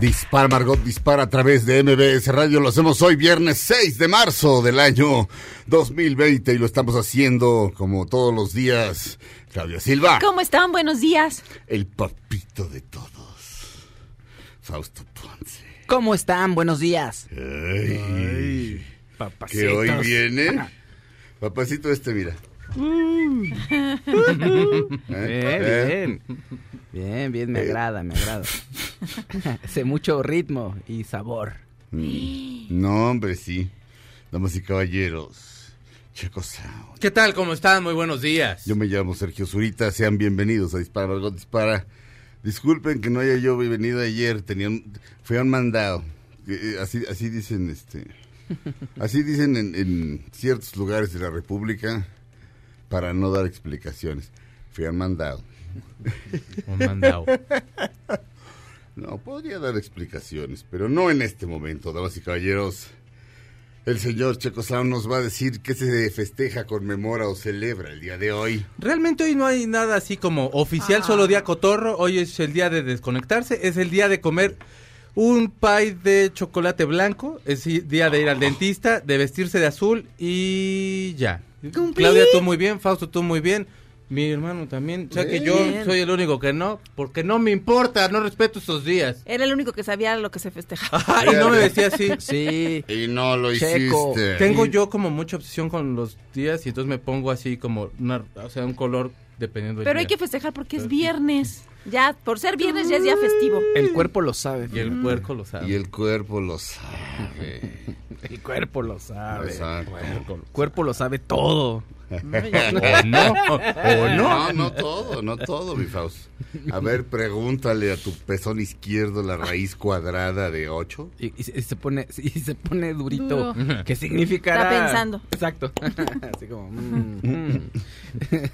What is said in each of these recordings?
Dispara Margot, dispara a través de MBS Radio. Lo hacemos hoy viernes 6 de marzo del año 2020 y lo estamos haciendo como todos los días. Claudia Silva. ¿Cómo están? Buenos días. El papito de todos. Fausto Ponce. ¿Cómo están? Buenos días. Ay, Papacitos. que hoy viene. Papacito este, mira. ¿Eh? Bien, bien. Bien, bien, me Eh. agrada, me agrada. Hace mucho ritmo y sabor. No, hombre, sí. Damas y caballeros. Checo Sound. ¿Qué tal? ¿Cómo están? Muy buenos días. Yo me llamo Sergio Zurita, sean bienvenidos a Dispara Margot Dispara. Disculpen que no haya yo venido ayer, tenían, fue un mandado. Eh, Así, así dicen, este, así dicen en, en ciertos lugares de la República para no dar explicaciones. Fui un mandado. Un mandado. No, podría dar explicaciones, pero no en este momento, damas y caballeros. El señor Checo Sound nos va a decir qué se festeja, conmemora o celebra el día de hoy. Realmente hoy no hay nada así como oficial, solo día cotorro. Hoy es el día de desconectarse, es el día de comer un pie de chocolate blanco, es día de ir al dentista, de vestirse de azul y ya. Cumplí. Claudia, tú muy bien, Fausto, tú muy bien. Mi hermano también. O sea que yo soy el único que no, porque no me importa, no respeto esos días. Era el único que sabía lo que se festejaba. Ajá, y no me vestía así. Sí. Y no lo Checo. hiciste. Tengo yo como mucha obsesión con los días y entonces me pongo así como una, o sea, un color dependiendo del Pero hay día. que festejar porque es viernes. Ya, por ser viernes ya es día festivo. El cuerpo lo sabe. Y el puerco lo sabe. Y el cuerpo lo sabe. El cuerpo lo sabe. Exacto. El cuerpo lo sabe todo. o no, o no. No, no todo, no todo, mi Faust. A ver, pregúntale a tu pezón izquierdo la raíz cuadrada de 8. Y, y se- y se pone y se pone durito. Duro. ¿Qué significa? Está pensando. Exacto. Así como. mm, mm.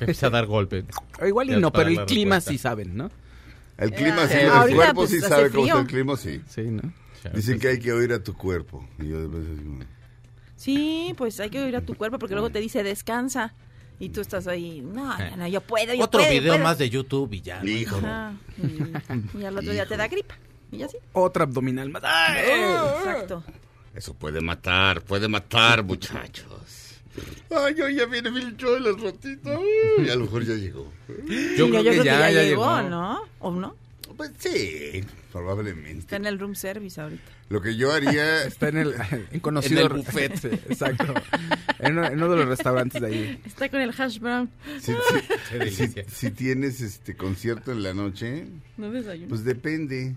Empieza a dar golpes. O igual y Ya no, pero el clima respuesta. sí saben, ¿no? El clima sí, Eh, el ahorita, cuerpo pues, sí sabe cómo está el clima, sí. Sí, ¿no? Dicen que hay que oír a tu cuerpo. Y yo después digo, Sí, pues hay que oír a tu cuerpo porque luego te dice descansa. Y tú estás ahí, no, no, no, yo puedo, yo Otro puedo, yo video puedo". más de YouTube y ya. ¿no? Hijo. Ajá. Y, y al otro día te da gripa. Y ya sí. Otra abdominal más. ¡Ay! Exacto. Eso puede matar, puede matar, muchachos. Ay, hoy ya viene al ratito. Y a lo mejor ya llegó. Yo Sí, creo que ya, ya llegó, llegó. ¿no? ¿O no? Pues sí, probablemente. Está en el room service ahorita. Lo que yo haría Está en el en conocido En el buffet. Sí, exacto. En uno, en uno de los restaurantes de ahí. Está con el hash brown. Si, si- tienes este concierto en la noche, No desayuno. pues depende.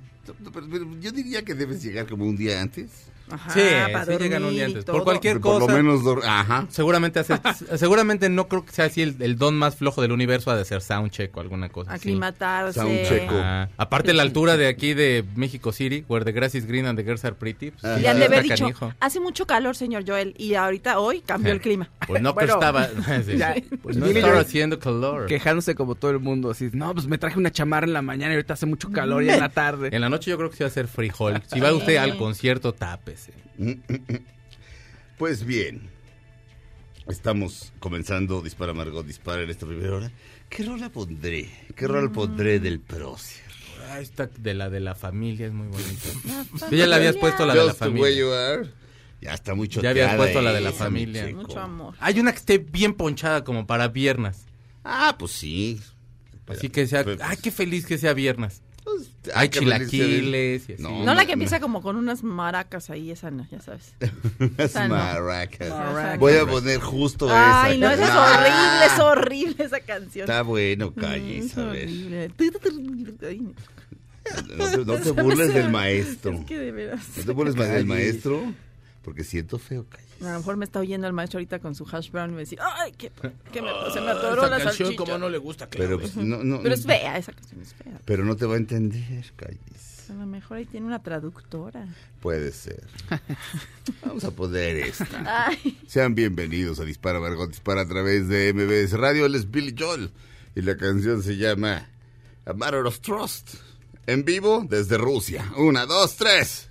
Yo diría que debes llegar como un día antes. Ajá, Sí, para sí llegan un día y antes. todo. Por cualquier Por cosa. lo menos, ajá. Seguramente hace, seguramente no creo que sea así el, el don más flojo del universo ha de ser soundcheck o alguna cosa así. Aclimatarse. Soundcheck. Ah, aparte la altura de aquí de México City, where the grass is green and the girls are pretty. pues, Ah. Le han de haber dicho, canijo. hace mucho calor, señor Joel, y ahorita, hoy, cambió el clima. Pues no, Bueno, estaba. sí. ya, pues no estaba yo- haciendo calor. Quejándose como todo el mundo, así, no, pues me traje una chamarra en la mañana y ahorita hace mucho calor y en la tarde. En la noche yo creo que sí va a ser frijol. Si va usted al concierto, Pues bien, estamos comenzando Dispara Margot Dispara en esta primera hora. ¿Qué rola pondré? ¿Qué rola pondré del prócer? Ah, esta de la de la familia es muy bonita. Tú ya le habías puesto la de la familia. you are. Ya está muy Ya choteada habías puesto la de la esa, familia. Mucho amor. Hay una que esté bien ponchada como para viernes. Ah, pues sí. Así que sea, Pero, ay, qué feliz que sea viernes. Hay de- chilaquiles y así. No, la que empieza como con unas maracas ahí, esa no, ya sabes. Unas no. maracas. Maracas. Voy a poner justo Ay, esa. no, esa es No. horrible, es horrible esa canción. Está bueno, Mm, calles, es a ver. horrible. Ay, No te, no te burles del maestro. Es que de veras. No te burles del maestro, porque siento feo, calles. A lo mejor me está oyendo el maestro ahorita con su hash brown y me decir, ay, que, que me, se me atoró Esa la canción salchicha. como no le gusta, Pero, Claudia. pues, no, no, Pero es fea, esa canción es fea. pero no te va a entender, calles. A lo mejor ahí tiene una traductora. Puede ser. Vamos a poner esta. Ay, Sean bienvenidos a Dispara Margot Dispara a través de MBS Radio. Él es Billy Joel y la canción se llama A Matter of Trust. En vivo desde Rusia. Una, dos, tres.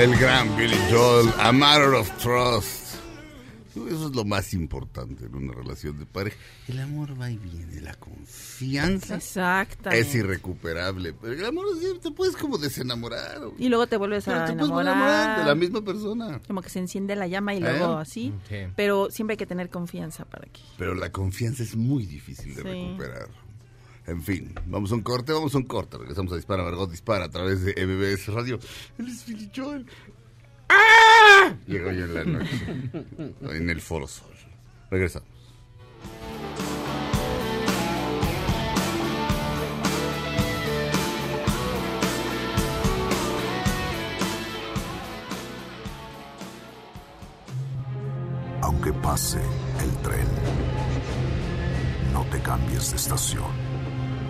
El gran Billy Joel, A Matter of Trust. Eso es lo más importante en una relación de pareja. El amor va y viene, la confianza exactamente. es irrecuperable. Pero el amor te puedes como desenamorar. o- Y luego te vuelves pero a te enamorar enamorar. de la misma persona. Como que se enciende la llama y luego ¿Eh? así. Sí. Pero siempre hay que tener confianza para que. Pero la confianza es muy difícil de Sí. recuperar. En fin, vamos a un corte, vamos a un corte. Regresamos a Dispara, Margot Dispara a través de MBS Radio. Él es Billy Joel. ¡Ah! Llegó yo en la noche. en el Foro Sol. Regresamos. Aunque pase el tren, no te cambies de estación.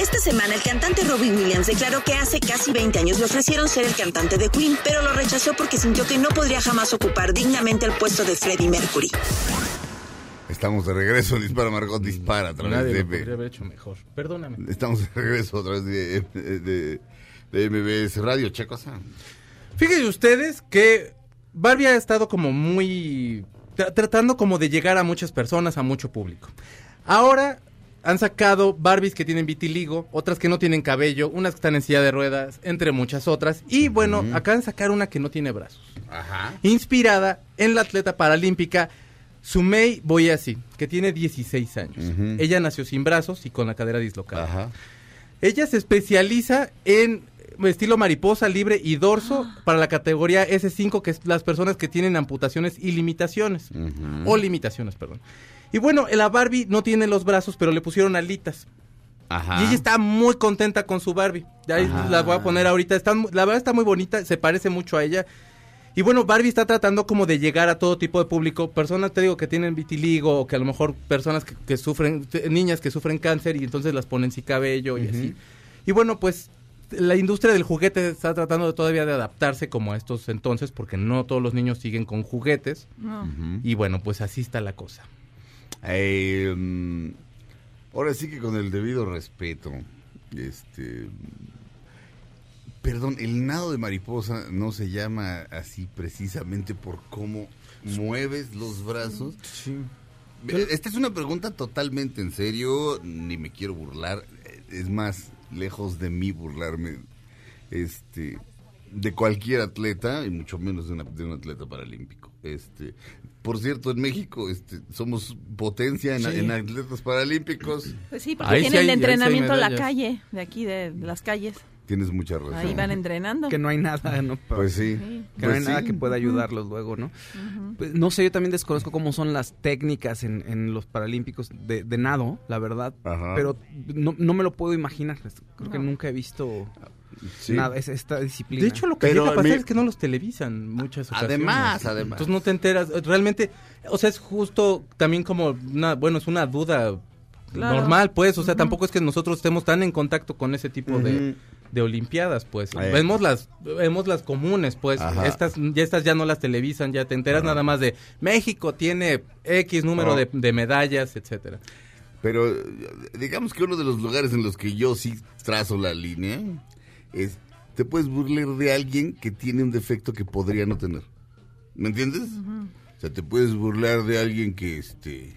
Esta semana el cantante Robbie Williams declaró que hace casi 20 años le ofrecieron ser el cantante de Queen, pero lo rechazó porque sintió que no podría jamás ocupar dignamente el puesto de Freddie Mercury. Estamos de regreso Dispara, Margot Dispara a través Nadie de... lo podría haber hecho mejor. Perdóname. Estamos de regreso a través de, de, de MBS Radio, che cosa. Fíjense ustedes que Barbie ha estado como muy... tra- tratando como de llegar a muchas personas, a mucho público. Ahora han sacado Barbies que tienen vitiligo, otras que no tienen cabello, unas que están en silla de ruedas, entre muchas otras. Y bueno, acaban de sacar una que no tiene brazos. Ajá. Inspirada en la atleta paralímpica Sumei Boyasi, que tiene 16 años. Ella nació sin brazos y con la cadera dislocada. Ajá. Ella se especializa en estilo mariposa libre y dorso para la categoría S5, que es las personas que tienen amputaciones y limitaciones. O limitaciones, perdón. Y bueno, la Barbie no tiene los brazos, pero le pusieron alitas. Ajá. Y ella está muy contenta con su Barbie. Ya ahí la voy a poner ahorita. Está mu- la verdad está muy bonita, se parece mucho a ella. Y bueno, Barbie está tratando como de llegar a todo tipo de público. Personas, te digo, que tienen vitiligo o que a lo mejor personas que, que sufren, niñas que sufren cáncer y entonces las ponen sin cabello y así. Y bueno, pues la industria del juguete está tratando de todavía de adaptarse como a estos entonces porque no todos los niños siguen con juguetes. Ujú. Y bueno, pues así está la cosa. Eh, mm, ahora sí que con el debido respeto, este, perdón, el nado de mariposa no se llama así precisamente por cómo mueves los brazos. Eh, Esta es una pregunta totalmente en serio, ni me quiero burlar, eh, es más, lejos de mí burlarme, este, de cualquier atleta y mucho menos de, una- de un atleta paralímpico. Este, por cierto, en México, este, somos potencia en, Sí. en atletas paralímpicos. Pues sí, porque Ahí sí tienen hay- de ahí sí hay entrenamiento en la calle, de aquí, de, de las calles. Tienes mucha razón. Ahí van entrenando. Que no hay nada, ¿no? Pues sí. Sí. que Pues no hay nada sí. que pueda ayudarlos luego, ¿no? Pues, no sé, yo también desconozco cómo son las técnicas en, en los paralímpicos de, de nado, la verdad, Ajá. pero no, no me lo puedo imaginar. Creo que nunca he visto Sí. nada, es, esta disciplina. De hecho, lo que llega a pasar mi- es que no los televisan muchas ocasiones. Además, además. Entonces no te enteras. Realmente, o sea, es justo también como una, bueno, es una duda Claro. normal, pues. O sea, tampoco es que nosotros estemos tan en contacto con ese tipo de olimpiadas, pues. Vemos las, vemos las comunes, pues. Ajá. Estas, ya estas ya no las televisan, ya te enteras nada más de México tiene X número de, de medallas, etcétera. Pero digamos que uno de los lugares en los que yo sí trazo la línea es, te puedes burlar de alguien que tiene un defecto que podría no tener. ¿Me entiendes? O sea, te puedes burlar de alguien que, este,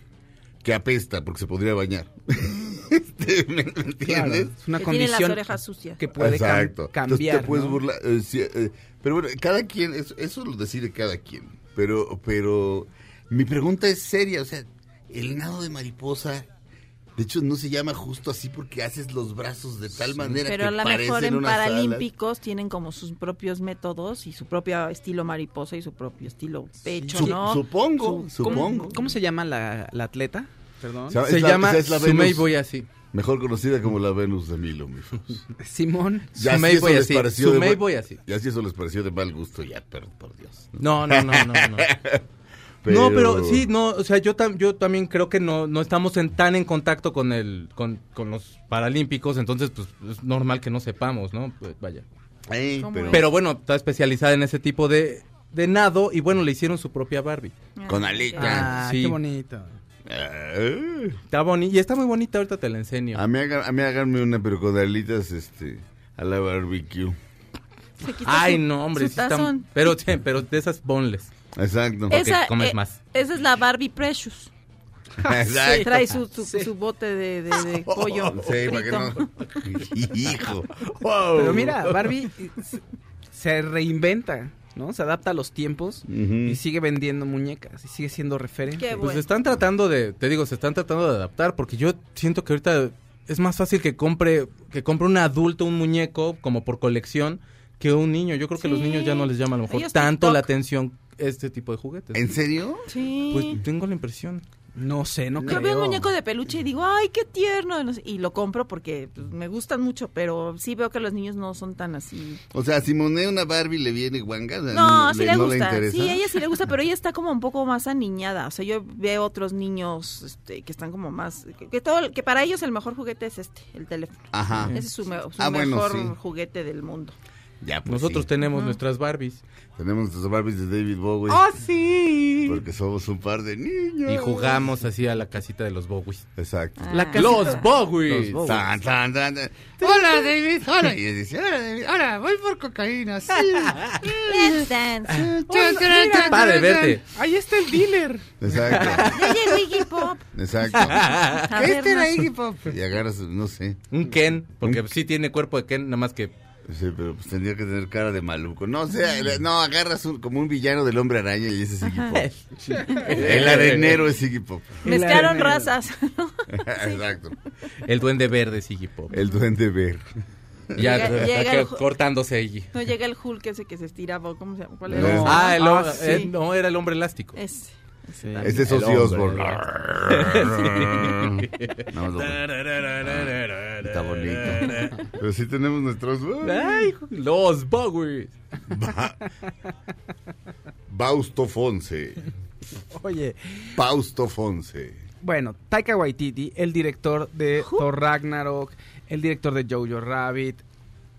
que apesta porque se podría bañar. Este, ¿Me me Claro, entiendes? es una que tiene las condición orejas sucias. que puede cam- Exacto. Entonces cambiar. te puedes ¿no? burlar. eh, sí, eh, pero bueno, cada quien, eso, eso lo decide cada quien. Pero, pero mi pregunta es seria. O sea, el nado de mariposa, de hecho, no se llama justo así porque haces los brazos de tal manera Pero que a lo mejor en alas. Paralímpicos tienen como sus propios métodos y su propio estilo mariposa y su propio estilo pecho, ¿no? Supongo, Su- supongo. ¿Cómo, cómo se llama la, la atleta? Perdón. Se, Se es la- llama es la Sumei mejor conocida como la Venus de Milo, mi. Simón. Ya Sumei si Sumei. Ya si eso les pareció de mal gusto, ya, pero por Dios. No, no, no, no, no. No, pero sí, no, o sea, yo, tam- yo también creo que no, no estamos en, tan en contacto con el, con, con los paralímpicos, entonces pues es normal que no sepamos, ¿no? Pues, vaya. Eh, ¿Cómo pero? Pero bueno, está especializada en ese tipo de, de nado y bueno, le hicieron su propia Barbie. con alita. Ah, Sí. qué bonito. Ah. Está bonita y está muy bonita, ahorita te la enseño. A mí, haga- a mí háganme una, pero con alitas, este, a la barbecue. Se quita Ay, su- no, hombre, su sí están- tazón. pero, sí, pero de esas bonles. Exacto. Es- Esa, comes eh, más. esa es la Barbie Precious. Exacto. Trae su, su, su bote de, de- de pollo. Sí, para que frito. no. Hijo. Pero mira, Barbie se reinventa, ¿no? Se adapta a los tiempos y sigue vendiendo muñecas y sigue siendo referente. Qué Pues bueno. están tratando de, te digo, se están tratando de adaptar, porque yo siento que ahorita es más fácil que compre, que compre un adulto un muñeco como por colección que un niño. Yo creo que a los Sí. niños ya no les llama a lo mejor Ellos tanto TikTok. la atención este tipo de juguetes. ¿En serio? Sí. Pues tengo la impresión. No sé, no Yo creo. veo un muñeco de peluche y digo, ay, qué tierno. no Y lo compro porque pues, me gustan mucho, pero sí veo que los niños no son tan así. O sea, a Simone una Barbie le viene guanga. o sea, No, sí le no gusta. interesa. sí, a ella sí le gusta, pero ella está como un poco más aniñada. O sea, yo veo otros niños este, que están como más. Que, que todo, que para ellos el mejor juguete es este, el teléfono. Ajá. Ese es su, me- su Ah, bueno, mejor sí. juguete del mundo. Ya, pues, Nosotros sí. tenemos nuestras Barbies. Tenemos nuestros Barbies de David Bowie. ¡Oh, sí! Porque somos un par de niños. Y jugamos así a la casita de los Bowies. Exacto. Ah. La casita- Los Bowies. Los Bowies. Tan, tan, tan, tan. Hola, David. Hola. Y él dice, hola, David. Hola, voy por cocaína. Sí. Let's dance. Padre, verte. Ahí está el dealer. Exacto. Ya llegó Iggy Pop. Exacto. Este era. Iggy Pop. Y agarras, no sé. Un Ken, porque sí tiene cuerpo de Ken, nada más que... Sí, pero pues tendría que tener cara de maluco. No, o sea, no, agarras un- como un villano del hombre araña y ese es Iggy Pop. El arenero es Iggy Pop. Mezclaron razas. Exacto. El duende verde es Iggy Pop. El duende ver. Ya Llega- llega acá el- cortándose allí. No llega el Hulk ese que se estiraba. ¿Cómo se llama? ¿Cuál No. era? Ah, el, Ah, eh, sí. no, era el hombre elástico. Ese. Sí. Ese es Ozzy. Osbourne. Está bonito. Pero sí tenemos nuestros... Ay, los Bowies. Bausto Fonse. Oye, Pausto Fonse. bueno, Taika Waititi, el director de Thor Ragnarok, el director de Jojo Rabbit,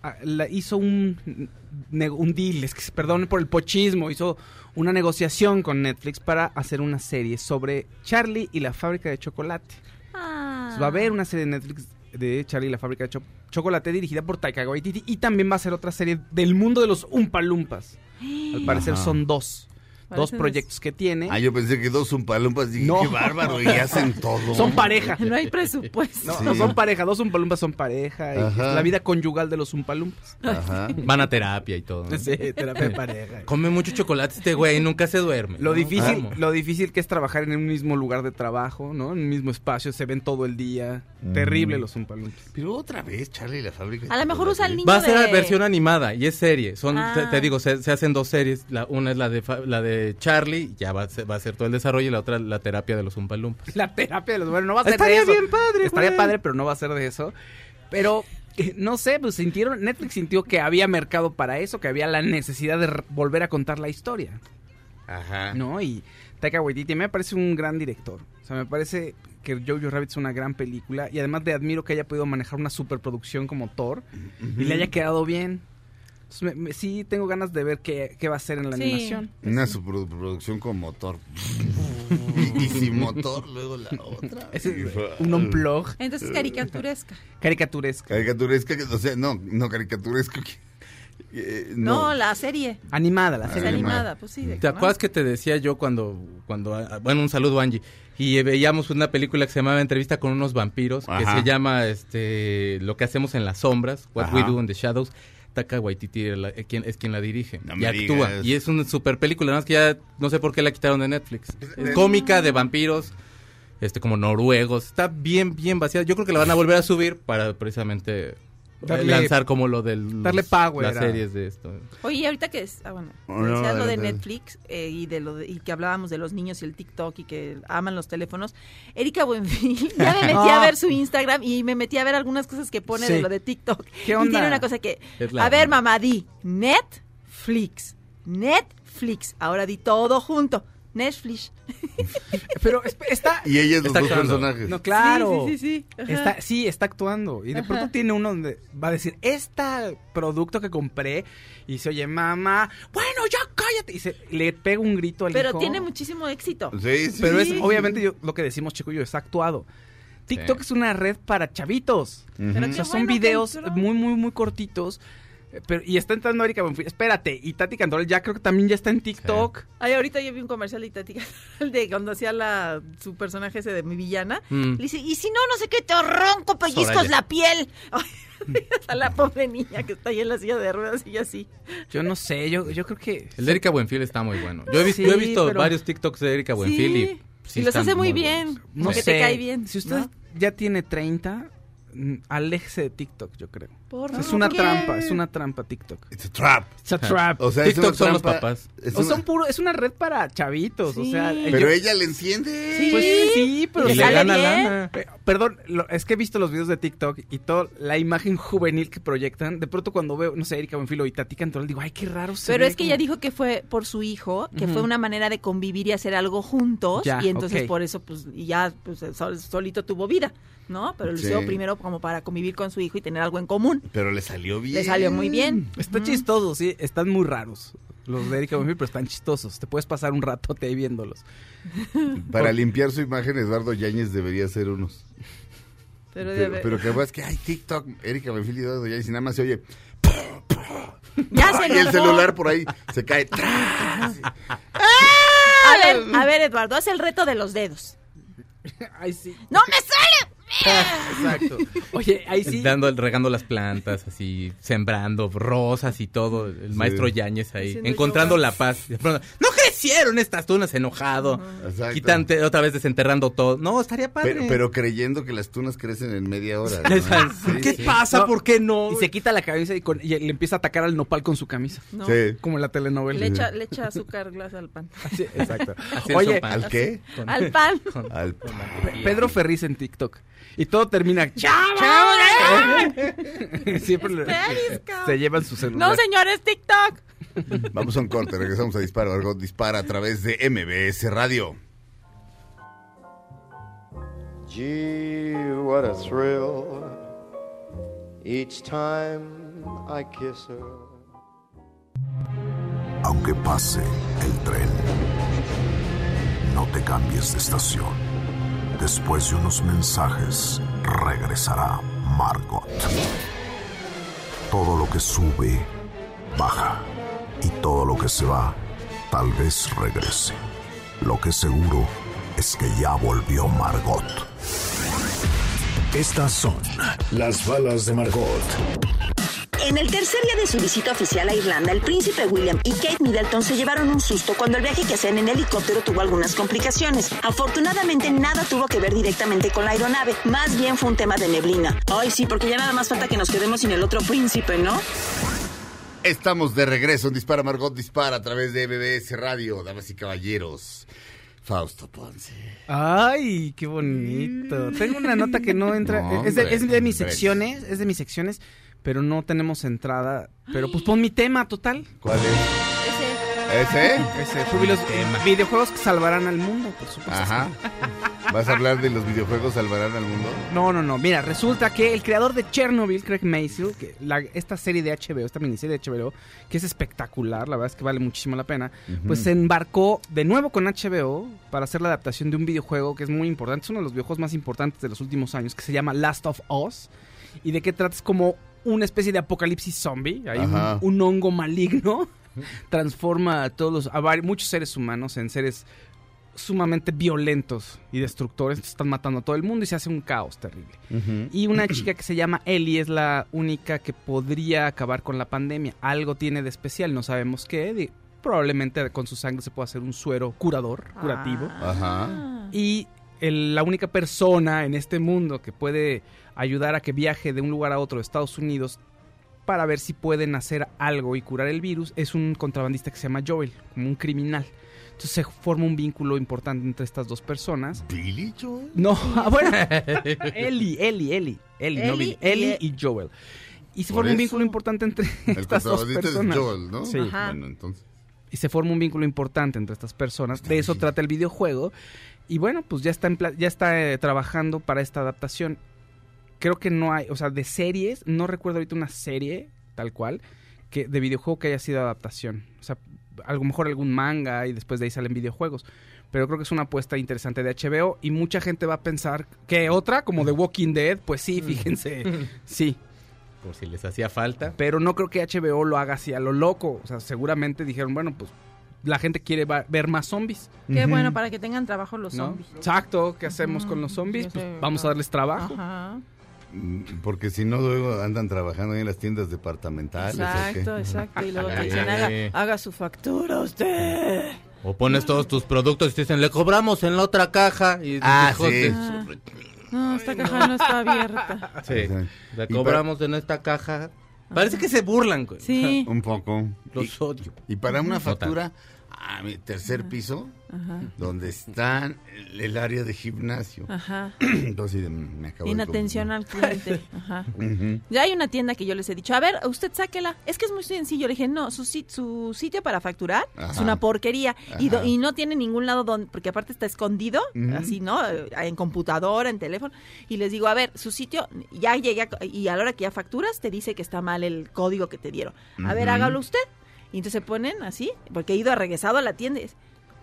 ah, hizo un, un deal, es que, perdón por el pochismo, hizo una negociación con Netflix para hacer una serie sobre Charlie y la fábrica de chocolate. Ah. Entonces, va a haber una serie de Netflix de Charlie y la fábrica de cho- chocolate dirigida por Taika Waititi y también va a ser otra serie del mundo de los Umpa Lumpas. Al parecer Ajá. son dos. Dos proyectos que tiene. Ah, yo pensé que dos umpalumpas. Dije, No. qué bárbaro. Y hacen todo. Son pareja. No hay presupuesto. No, Sí. no son pareja, dos umpalumpas son pareja. y la vida conyugal de los umpalumpas. Ajá. Van a terapia y todo. ¿no? Sí, terapia de pareja. Come mucho chocolate este güey, nunca se duerme. Lo ¿no? difícil, lo difícil que es trabajar en un mismo lugar de trabajo, ¿no? En un mismo espacio, se ven todo el día. Mm. Terrible los umpalumpas. Pero otra vez, Charlie y la fábrica. A lo mejor usa el niño Va a ser de... la versión animada y es serie. Son, Ah. te, te digo, se, se hacen dos series. La, una es la de fa- la de Charlie, ya va a, ser, va a ser todo el desarrollo, y la otra la terapia de los Umpalumpas. La terapia de los bueno, no va a ser Estaría de eso. bien padre, Estaría güey. padre, pero no va a ser de eso. Pero eh, no sé, pues sintieron Netflix sintió que había mercado para eso, que había la necesidad de volver a contar la historia, Ajá. ¿no? Y Taika Waititi me parece un gran director. O sea, me parece que Jojo Rabbit es una gran película y además le admiro que haya podido manejar una superproducción como Thor y le haya quedado bien. Entonces, me- me- sí tengo ganas de ver qué, qué va a hacer en la Sí. animación. Una superproducción con motor. y, y sin motor, luego la otra. Es un unplug Entonces caricaturesca. caricaturesca. Caricaturesca, o sea, no, no caricaturesco. que- eh, No, no. la serie. Animada la Es serie. animada. animada, pues sí. de ¿Te no. acuerdas que te decía yo cuando, cuando, ah, bueno, un saludo Angie, y eh, veíamos una película que se llamaba Entrevista con unos vampiros, que se llama, este, Lo que hacemos en las sombras, What We. Do in the Shadows. Taka Waititi era la- eh, quien, es quien la dirige No y actúa. digas. Y es una super película, nada más que ya no sé por qué la quitaron de Netflix. Es cómica de vampiros, este como noruegos. Está bien, bien vaciada. Yo creo que la van a volver a subir para precisamente Darle- lanzar como lo del darle power las series de esto. Oye, y ahorita que es, ah, bueno, Oh, no, lo de. Netflix eh, y de lo de- y que hablábamos de los niños y el TikTok y que aman los teléfonos. Erika Buenfil, ya me metí a ver su Instagram y me metí a ver algunas cosas que pone Sí. de lo de TikTok. ¿Qué Y onda? tiene una cosa que, a ver, mamá, di Netflix, Netflix. Ahora di todo junto, Netflix. Pero está Y ella es los dos actuando. personajes. No, claro. Sí, sí, sí. sí. Está, sí, está actuando. Y de Ajá. pronto tiene uno donde va a decir, este producto que compré, y se oye, mamá, bueno, ya cállate. Y se, le pega un grito al Pero hijo. tiene muchísimo éxito. Sí, sí. Pero es, obviamente, yo- lo que decimos, chico, yo, está actuado. TikTok Sí. es una red para chavitos. O sea, son bueno videos muy, muy, muy cortitos. Pero, y está entrando Erika Buenfil. Espérate, y Tati Cantoral ya creo que también ya está en TikTok. Ay, ahorita yo vi un comercial de Tati Cantoral de cuando hacía la, su personaje ese de mi villana. Mm. Le dice, y si no, no sé qué, te ronco, pellizcos Soraya. la piel. Ay, a la pobre niña que está ahí en la silla de ruedas y así. Yo no sé, yo, yo creo que... El de Erika Buenfil está muy bueno. Yo he, vis- Sí, yo he visto pero- varios TikToks de Erika Buenfil y Sí. sí y los hace muy bien. buenos. No Porque sé. te cae bien. Si usted ¿no? ya tiene 30, mm, aléjese de TikTok, yo creo. ¿Por es qué? una trampa, es una trampa TikTok. It's a trap. It's a trap. O sea, es TikTok son los papás. es O una- son puro, es una red para chavitos, o sea, Pero yo- ella le enciende. Sí. pues sí, pero Y ¿Le gana bien? lana. Pe- Perdón, lo- es que he visto los videos de TikTok y toda la imagen juvenil que proyectan. De pronto cuando veo, no sé, Erika Buenfilo y Tati Cantoral, digo, ay, qué raro se Pero ve es que como- ella dijo que fue por su hijo, que fue una manera de convivir y hacer algo juntos. Ya, y entonces por eso, pues, y ya pues, sol- solito tuvo vida, ¿no? Pero lo Sí. hizo primero como para convivir con su hijo y tener algo en común. Pero le salió bien. Le salió muy bien. Está chistoso, sí. Están muy raros los de Erika Buenfil, pero están chistosos. Te puedes pasar un ratote ahí viéndolos. Para limpiar su imagen, Eduardo Yáñez debería hacer unos. Pero, Pero, pero que es que hay TikTok, Erika Benfield y Eduardo Yáñez, y nada más se oye. Ya se y el celular por ahí se cae. A ver, a ver, Eduardo, haz el reto de los dedos. Ay, sí. ¡No me sale! Exacto. Oye, ahí sí. Dando, regando las plantas, así, sembrando rosas y todo. El maestro Yáñez ahí, Haciendo encontrando yoga. la paz. De pronto, no crecieron estas tunas, enojado. Exacto. Quitante, otra vez desenterrando todo. No, estaría padre. Pero, pero creyendo que las tunas crecen en media hora. ¿no? Exacto. Sí, ¿Qué sí. pasa? No. ¿Por qué no? Y se quita la camisa y, con- y le empieza a atacar al nopal con su camisa. No. Sí. Como en la telenovela. Le echa, le echa azúcar glass al pan. Sí, exacto. Así Oye, pan. ¿Al qué? Al pan. Al Pedro Ferriz en TikTok. Y todo termina. ¡Chao! Siempre le- se llevan su celular. No, señores, TikTok. Vamos a un corte, regresamos a Dispara. Margot dispara a través de MBS Radio. Gee, what a thrill each time I kiss her. Aunque pase el tren, no te cambies de estación. Después de unos mensajes, regresará Margot. Todo lo que sube, baja. Y todo lo que se va, tal vez regrese. Lo que seguro es que ya volvió Margot. Estas son las balas de Margot. En el tercer día de su visita oficial a Irlanda, el príncipe William y Kate Middleton se llevaron un susto cuando el viaje que hacían en helicóptero tuvo algunas complicaciones. Afortunadamente nada tuvo que ver directamente con la aeronave, más bien fue un tema de neblina. Ay, sí, porque ya nada más falta que nos quedemos sin el otro príncipe, ¿no? Estamos de regreso en Dispara Margot Dispara a través de MBS Radio, damas y caballeros. Fausto Ponce. Ay, qué bonito. Tengo una nota que no entra. No, es, de, hombre, es de mis hombre. secciones, es de mis secciones, pero no tenemos entrada. Pero pues pon mi tema total. ¿Cuál es? Ese. ¿Ese? Ese, los videojuegos que salvarán al mundo, por supuesto. Ajá. ¿Vas a hablar de los videojuegos salvarán al mundo? No, no, no. Mira, resulta que el creador de Chernobyl, Craig Masil, que la- esta serie de HBO, esta miniserie de HBO, que es espectacular, la verdad es que vale muchísimo la pena, pues se embarcó de nuevo con HBO para hacer la adaptación de un videojuego que es muy importante, es uno de los videojuegos más importantes de los últimos años, que se llama Last of Us. ¿Y de qué trata? Es como una especie de apocalipsis zombie. Hay un, hongo maligno transforma a todos los, a muchos seres humanos en seres sumamente violentos y destructores. Están matando a todo el mundo y se hace un caos terrible. Y una chica que se llama Ellie es la única que podría acabar con la pandemia. Algo tiene de especial, no sabemos qué. Probablemente con su sangre se puede hacer un suero curador, curativo. Ah. Ajá. Y el- la única persona en este mundo que puede ayudar a que viaje de un lugar a otro de Estados Unidos para ver si pueden hacer algo y curar el virus es un contrabandista que se llama Joel, como un criminal. Entonces se forma un vínculo importante entre estas dos personas. ¿Billy Joel? No, ah, bueno. Ellie, Ellie, Ellie. Ellie, no Billy. y- Ellie y Joel. Y se forma un vínculo importante entre El estas dos contrabandista es personas. Joel, ¿no? Sí. Ajá. Bueno, entonces. Y se forma un vínculo importante entre estas personas. De eso trata el videojuego. Y bueno, pues ya está, en pla- ya está eh, trabajando para esta adaptación. Creo que no hay, o sea, de series, no recuerdo ahorita una serie tal cual que de videojuego que haya sido adaptación. O sea, a lo mejor algún manga y después de ahí salen videojuegos. Pero creo que es una apuesta interesante de HBO y mucha gente va a pensar que otra, como The Walking Dead, pues sí, fíjense, sí. Por si les hacía falta. Pero no creo que HBO lo haga así a lo loco. O sea, seguramente dijeron, bueno, pues la gente quiere ver más zombies. Qué bueno para que tengan trabajo los ¿no? zombies. Exacto, ¿qué hacemos con los zombies? Pues vamos a darles trabajo. Ajá. Porque si no, luego andan trabajando ahí en las tiendas departamentales. Exacto, exacto. Y luego te dicen, haga, su factura usted. O pones todos tus productos y te dicen, le cobramos en la otra caja. Y Ah, "Hijos sí. de Ah. No, esta caja no está abierta. Sí, le cobramos en esta caja. Parece que se burlan, güey. Sí. Un poco. Los odio. Y para una factura, a mi tercer piso, Ajá. donde están el, el área de gimnasio. Ajá. Entonces, me acabo En de al cliente. Ajá. Ya hay una tienda que yo les he dicho, a ver, usted sáquela. Es que es muy sencillo. Le dije, no, su, su sitio para facturar es una porquería. Y, do- y no tiene ningún lado donde, porque aparte está escondido, así, ¿no? En computadora, en teléfono. Y les digo, a ver, su sitio, ya llegué, a- y a la hora que ya facturas, te dice que está mal el código que te dieron. A ver, hágalo usted. Y entonces se ponen así, porque he ido a regresado a la tienda. y es,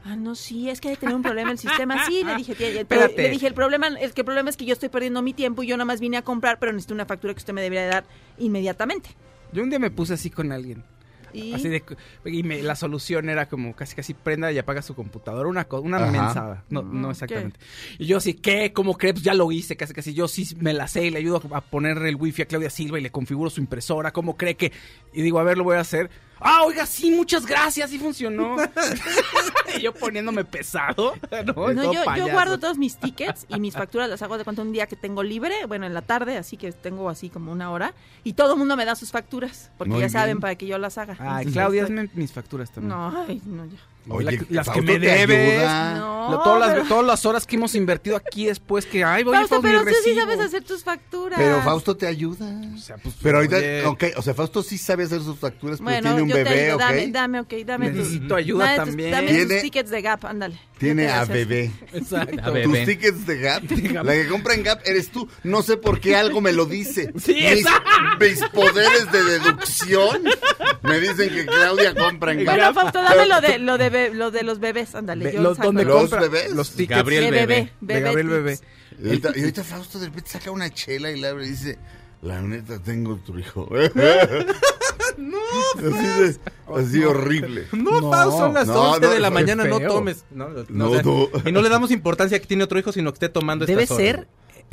Ah, no, sí, es que hay que tener un problema el sistema. Sí, le dije, tía, pero le dije, el problema, es que el problema es que yo estoy perdiendo mi tiempo y yo nada más vine a comprar, pero necesito una factura que usted me debería dar inmediatamente. Yo un día me puse así con alguien. Y Así de, y me- la solución era como casi casi prenda y apaga su computadora, una una Ajá. mensada, no, Mm, no exactamente. Y yo así, ¿qué? ¿Cómo crees? Pues ya lo hice, casi casi yo sí me la sé y le ayudo a poner el wifi a Claudia Silva y le configuro su impresora, ¿cómo cree que? Y digo, a ver, lo voy a hacer. Ah, oiga, sí, muchas gracias, sí funcionó. y yo poniéndome pesado, ¿no? Yo, yo guardo todos mis tickets y mis facturas las hago de cuenta un día que tengo libre, bueno, en la tarde, así que tengo así como una hora, y todo el mundo me da sus facturas, porque Muy ya bien. saben para que yo las haga. Ay, Entonces, Claudia, estoy- hazme mis facturas también. No, ay, no, ya. Oye, La- las que Fausto me te debes. ayuda. No, todas, las, pero- todas las horas que hemos invertido aquí después que, ay, voy Fausto, a pero tú sí sabes hacer tus facturas. Pero Fausto te ayuda. O sea, pues, Pero ahorita, ok, o sea, Fausto sí sabe hacer sus facturas, pero Bueno, tiene un yo te bebé, ayudo, ¿ok? dame, dame, ok, dame tus- Necesito ayuda dame tus- también. Dame Tiene- tus tickets de Gap, ándale. Tiene a bebé. Exacto. A ver. Tus Bebé. tickets de Gap, la que compra en Gap eres tú. No sé por qué algo me lo dice. Sí, mis, mis poderes de deducción me dicen que Claudia compra en Gap. Bueno, Fausto, dame lo de, lo de, be- lo de los bebés, ándale. Yo los- saco donde los- ¿Los compra bebés? los tickets Gabriel de Bebé. bebé, de bebé Gabriel. Bebé. Y ahorita, y ahorita Fausto de repente saca una chela y la abre y dice, la neta tengo tu hijo. no, así, de- así horrible. No, No, Fausto, son las no, 11 no, de la mañana, no tomes. No, no, No, o sea, no. Y no le damos importancia a que tiene otro hijo, sino que esté tomando Debe estas horas. ser,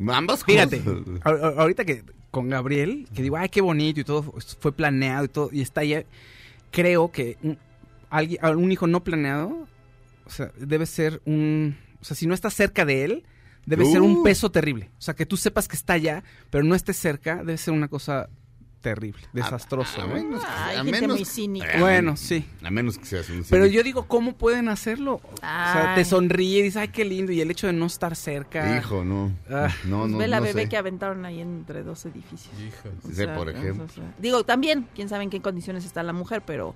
Ambas fíjate, cosas. ahorita que con Gabriel, que digo, ay, qué bonito y todo fue planeado y todo, y está ahí, creo que alguien, un hijo no planeado, o sea, debe ser un, o sea, si no está cerca de él, debe ser un Uh. peso terrible. O sea, que tú sepas que está allá, pero no estés cerca, debe ser una cosa terrible, desastroso. A ¿eh? menos que- Ay, a gente menos- muy cínica. Eh, Bueno, sí. A menos que seas un Pero yo digo, ¿cómo pueden hacerlo? O sea, te sonríe y dices, ay, qué lindo. Y el hecho de no estar cerca. Hijo, no. Ah. no, Pues no, ve la no bebé sé. que aventaron ahí entre dos edificios. Hijo. O Sí, por o sea, ejemplo. o sea, digo, también, quién sabe en qué condiciones está la mujer, pero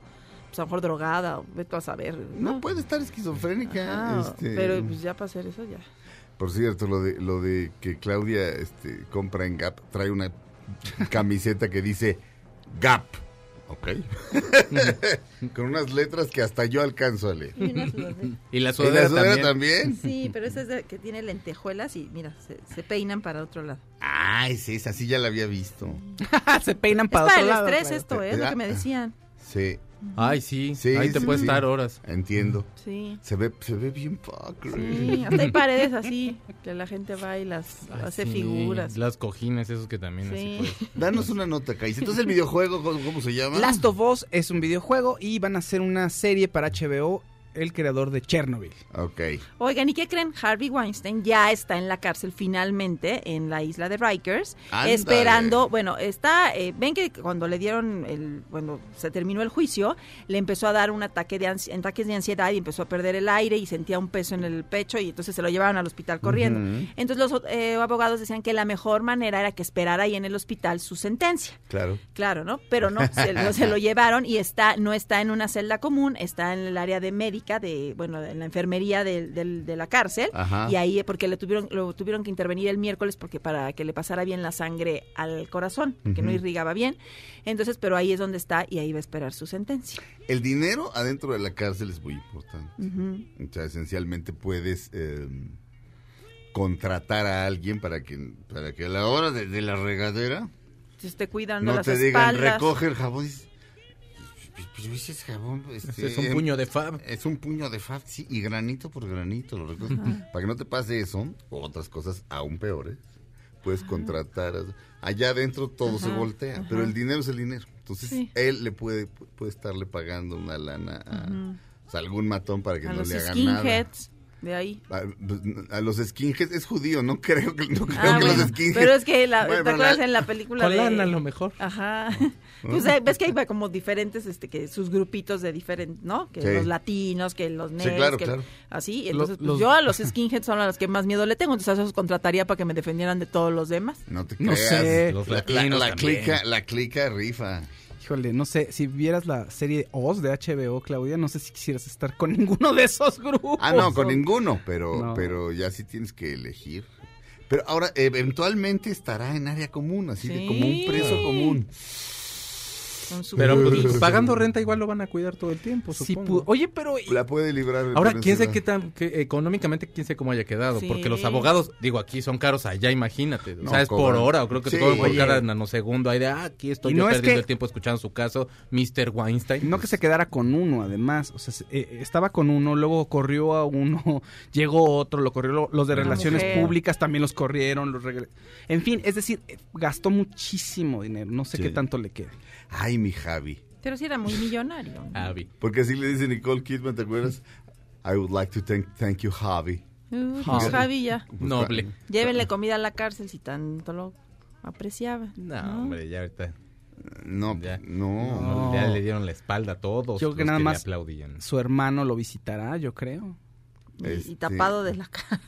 pues, a lo mejor drogada, o vete a saber. No puede estar esquizofrénica. Ajá, este, Pero pues ya para hacer eso ya. Por cierto, lo de, lo de que Claudia este, compra en Gap, trae una camiseta que dice Gap. ¿Ok? Con unas letras que hasta yo alcanzo a leer. Y una sudadera. Y la ¿Y sudadera, la sudadera también. también? Sí, pero esa es de, que tiene lentejuelas y mira, se, se peinan para otro lado. Ah, es esa, sí ya la había visto. Se peinan Es para para otro el lado, estrés claro. esto, ¿eh? Es lo que me decían. Sí, Ay, sí. Sí, Ahí te sí, puedes sí. estar horas. entiendo. Sí. Se ve, se ve bien padre. Sí, hasta hay paredes así, que la gente va y las Ay, hace sí, figuras. Las cojines, esos que también Sí. así puedes. Danos una nota, Cais. Entonces, el videojuego, ¿cómo, cómo se llama? Last of Us es un videojuego y van a hacer una serie para HBO, el creador de Chernobyl. Ok. Oigan, ¿y qué creen? Harvey Weinstein ya está en la cárcel finalmente en la isla de Rikers, esperando, bueno, está, eh, ven que cuando le dieron, el, cuando se terminó el juicio, le empezó a dar un ataque de ansi- ataques de ansiedad y empezó a perder el aire y sentía un peso en el pecho y entonces se lo llevaron al hospital corriendo. Entonces los eh, abogados decían que la mejor manera era que esperara ahí en el hospital su sentencia. Claro. Claro, ¿no? Pero no, se, no se lo llevaron y está, no está en una celda común, está en el área de médica, de, bueno, en la enfermería del- de la cárcel. Ajá. Y ahí, porque le tuvieron, lo tuvieron que intervenir el miércoles porque para que le pasara bien la sangre al corazón, que no irrigaba bien. Entonces, pero ahí es donde está y ahí va a esperar su sentencia. El dinero adentro de la cárcel es muy importante. O sea, esencialmente puedes eh, contratar a alguien para que, para que a la hora de, de la regadera Entonces, te cuidando no las te digan, recoge el jabón. y dices, Pero ese es jabón. este, Es un puño de fab. Es un puño de fab, sí, y granito por granito. Lo. Para que no te pase eso, o otras cosas aún peores, puedes contratar. a- Allá adentro todo se Ajá, voltea, ajá. pero el dinero es el dinero. Entonces, Sí. él le puede, puede estarle pagando una lana a o sea, algún matón para que a no los le hagan nada. skinheads. De ahí. A, a los skinheads es judío, no creo que, no creo Ah, que bueno, los skinheads. pero es que la, Bueno, ¿te acuerdas la- en la película Con de lana a lo mejor. Ajá. Pues ves que hay como diferentes, este, que sus grupitos de diferentes, ¿no? Que Sí. los latinos, que los negros, claro, que claro. así. Entonces, pues, los- yo a los skinheads son a los que más miedo le tengo, entonces a esos contrataría para que me defendieran de todos los demás. No te No creas. sé. Los La, la- latinos la también. clica, la clica rifa. Híjole, no sé, si vieras la serie Oz de HBO, Claudia, no sé si quisieras estar con ninguno de esos grupos. Ah, no, con O- ninguno, pero, No. pero ya sí tienes que elegir. Pero ahora, eventualmente estará en área común, así de como un preso común. Con su Pero pues, pagando renta igual lo van a cuidar todo el tiempo, Sí, supongo. pu- Oye, pero... La puede librar. Ahora, quién sabe qué tan, que económicamente, quién sabe cómo haya quedado. Sí. Porque los abogados, digo, aquí son caros allá, imagínate. O No, sea, es por hora, o creo que Sí. te cobran por cada nanosegundo. Hay de, ah, aquí estoy Y yo no es perdiendo que- el tiempo escuchando su caso, Mr. Weinstein. No que se quedara con uno, además. O sea, se- eh, estaba con uno, luego corrió a uno, llegó otro, lo corrió. lo- Los de Una relaciones mujer. públicas también los corrieron. Los regre- En fin, es decir, eh, gastó muchísimo dinero. No sé Sí. qué tanto le quede. Ay, mi Javi. Pero sí era muy millonario. ¿no? Avi. Porque así le dice Nicole Kidman, ¿te acuerdas? I would like to thank, thank you, Javi. Uh, pues Javi ya. Noble. Llévenle comida a la cárcel si tanto lo apreciaba. No, hombre, ya ahorita. No, Ya. no. no, Ya le dieron la espalda a todos. Yo los que nada le más- aplaudían. Su hermano lo visitará, yo creo. Y, y Este, tapado de la cara.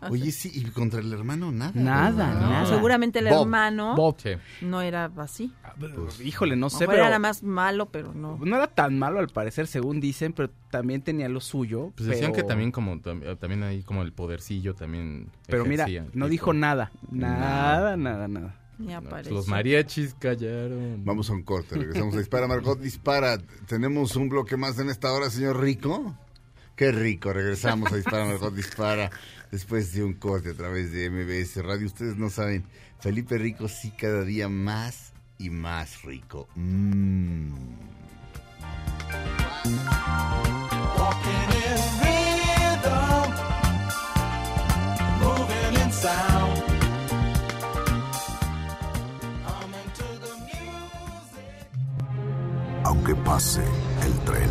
Oye, sí, y contra el hermano nada. Nada, ¿verdad? nada. Seguramente el Bob. hermano Bob. Sí. no era así. Híjole, no No sé, era pero... nada más malo, pero no. No era tan malo al parecer, según dicen, pero también tenía lo suyo. Pues decían pero- que también como tam- también ahí como el podercillo también Pero mira, no dijo nada. Nada, nada, nada. Ni No, pues los mariachis callaron. Vamos a un corte, regresamos a Dispara, Margot Dispara. Tenemos un bloque más en esta hora, señor Rico. Qué rico, regresamos a Dispara, Margot Dispara. Después de un corte a través de MBS Radio. Ustedes no saben, Felipe Rico sí cada día más y más rico. Aunque pase el tren,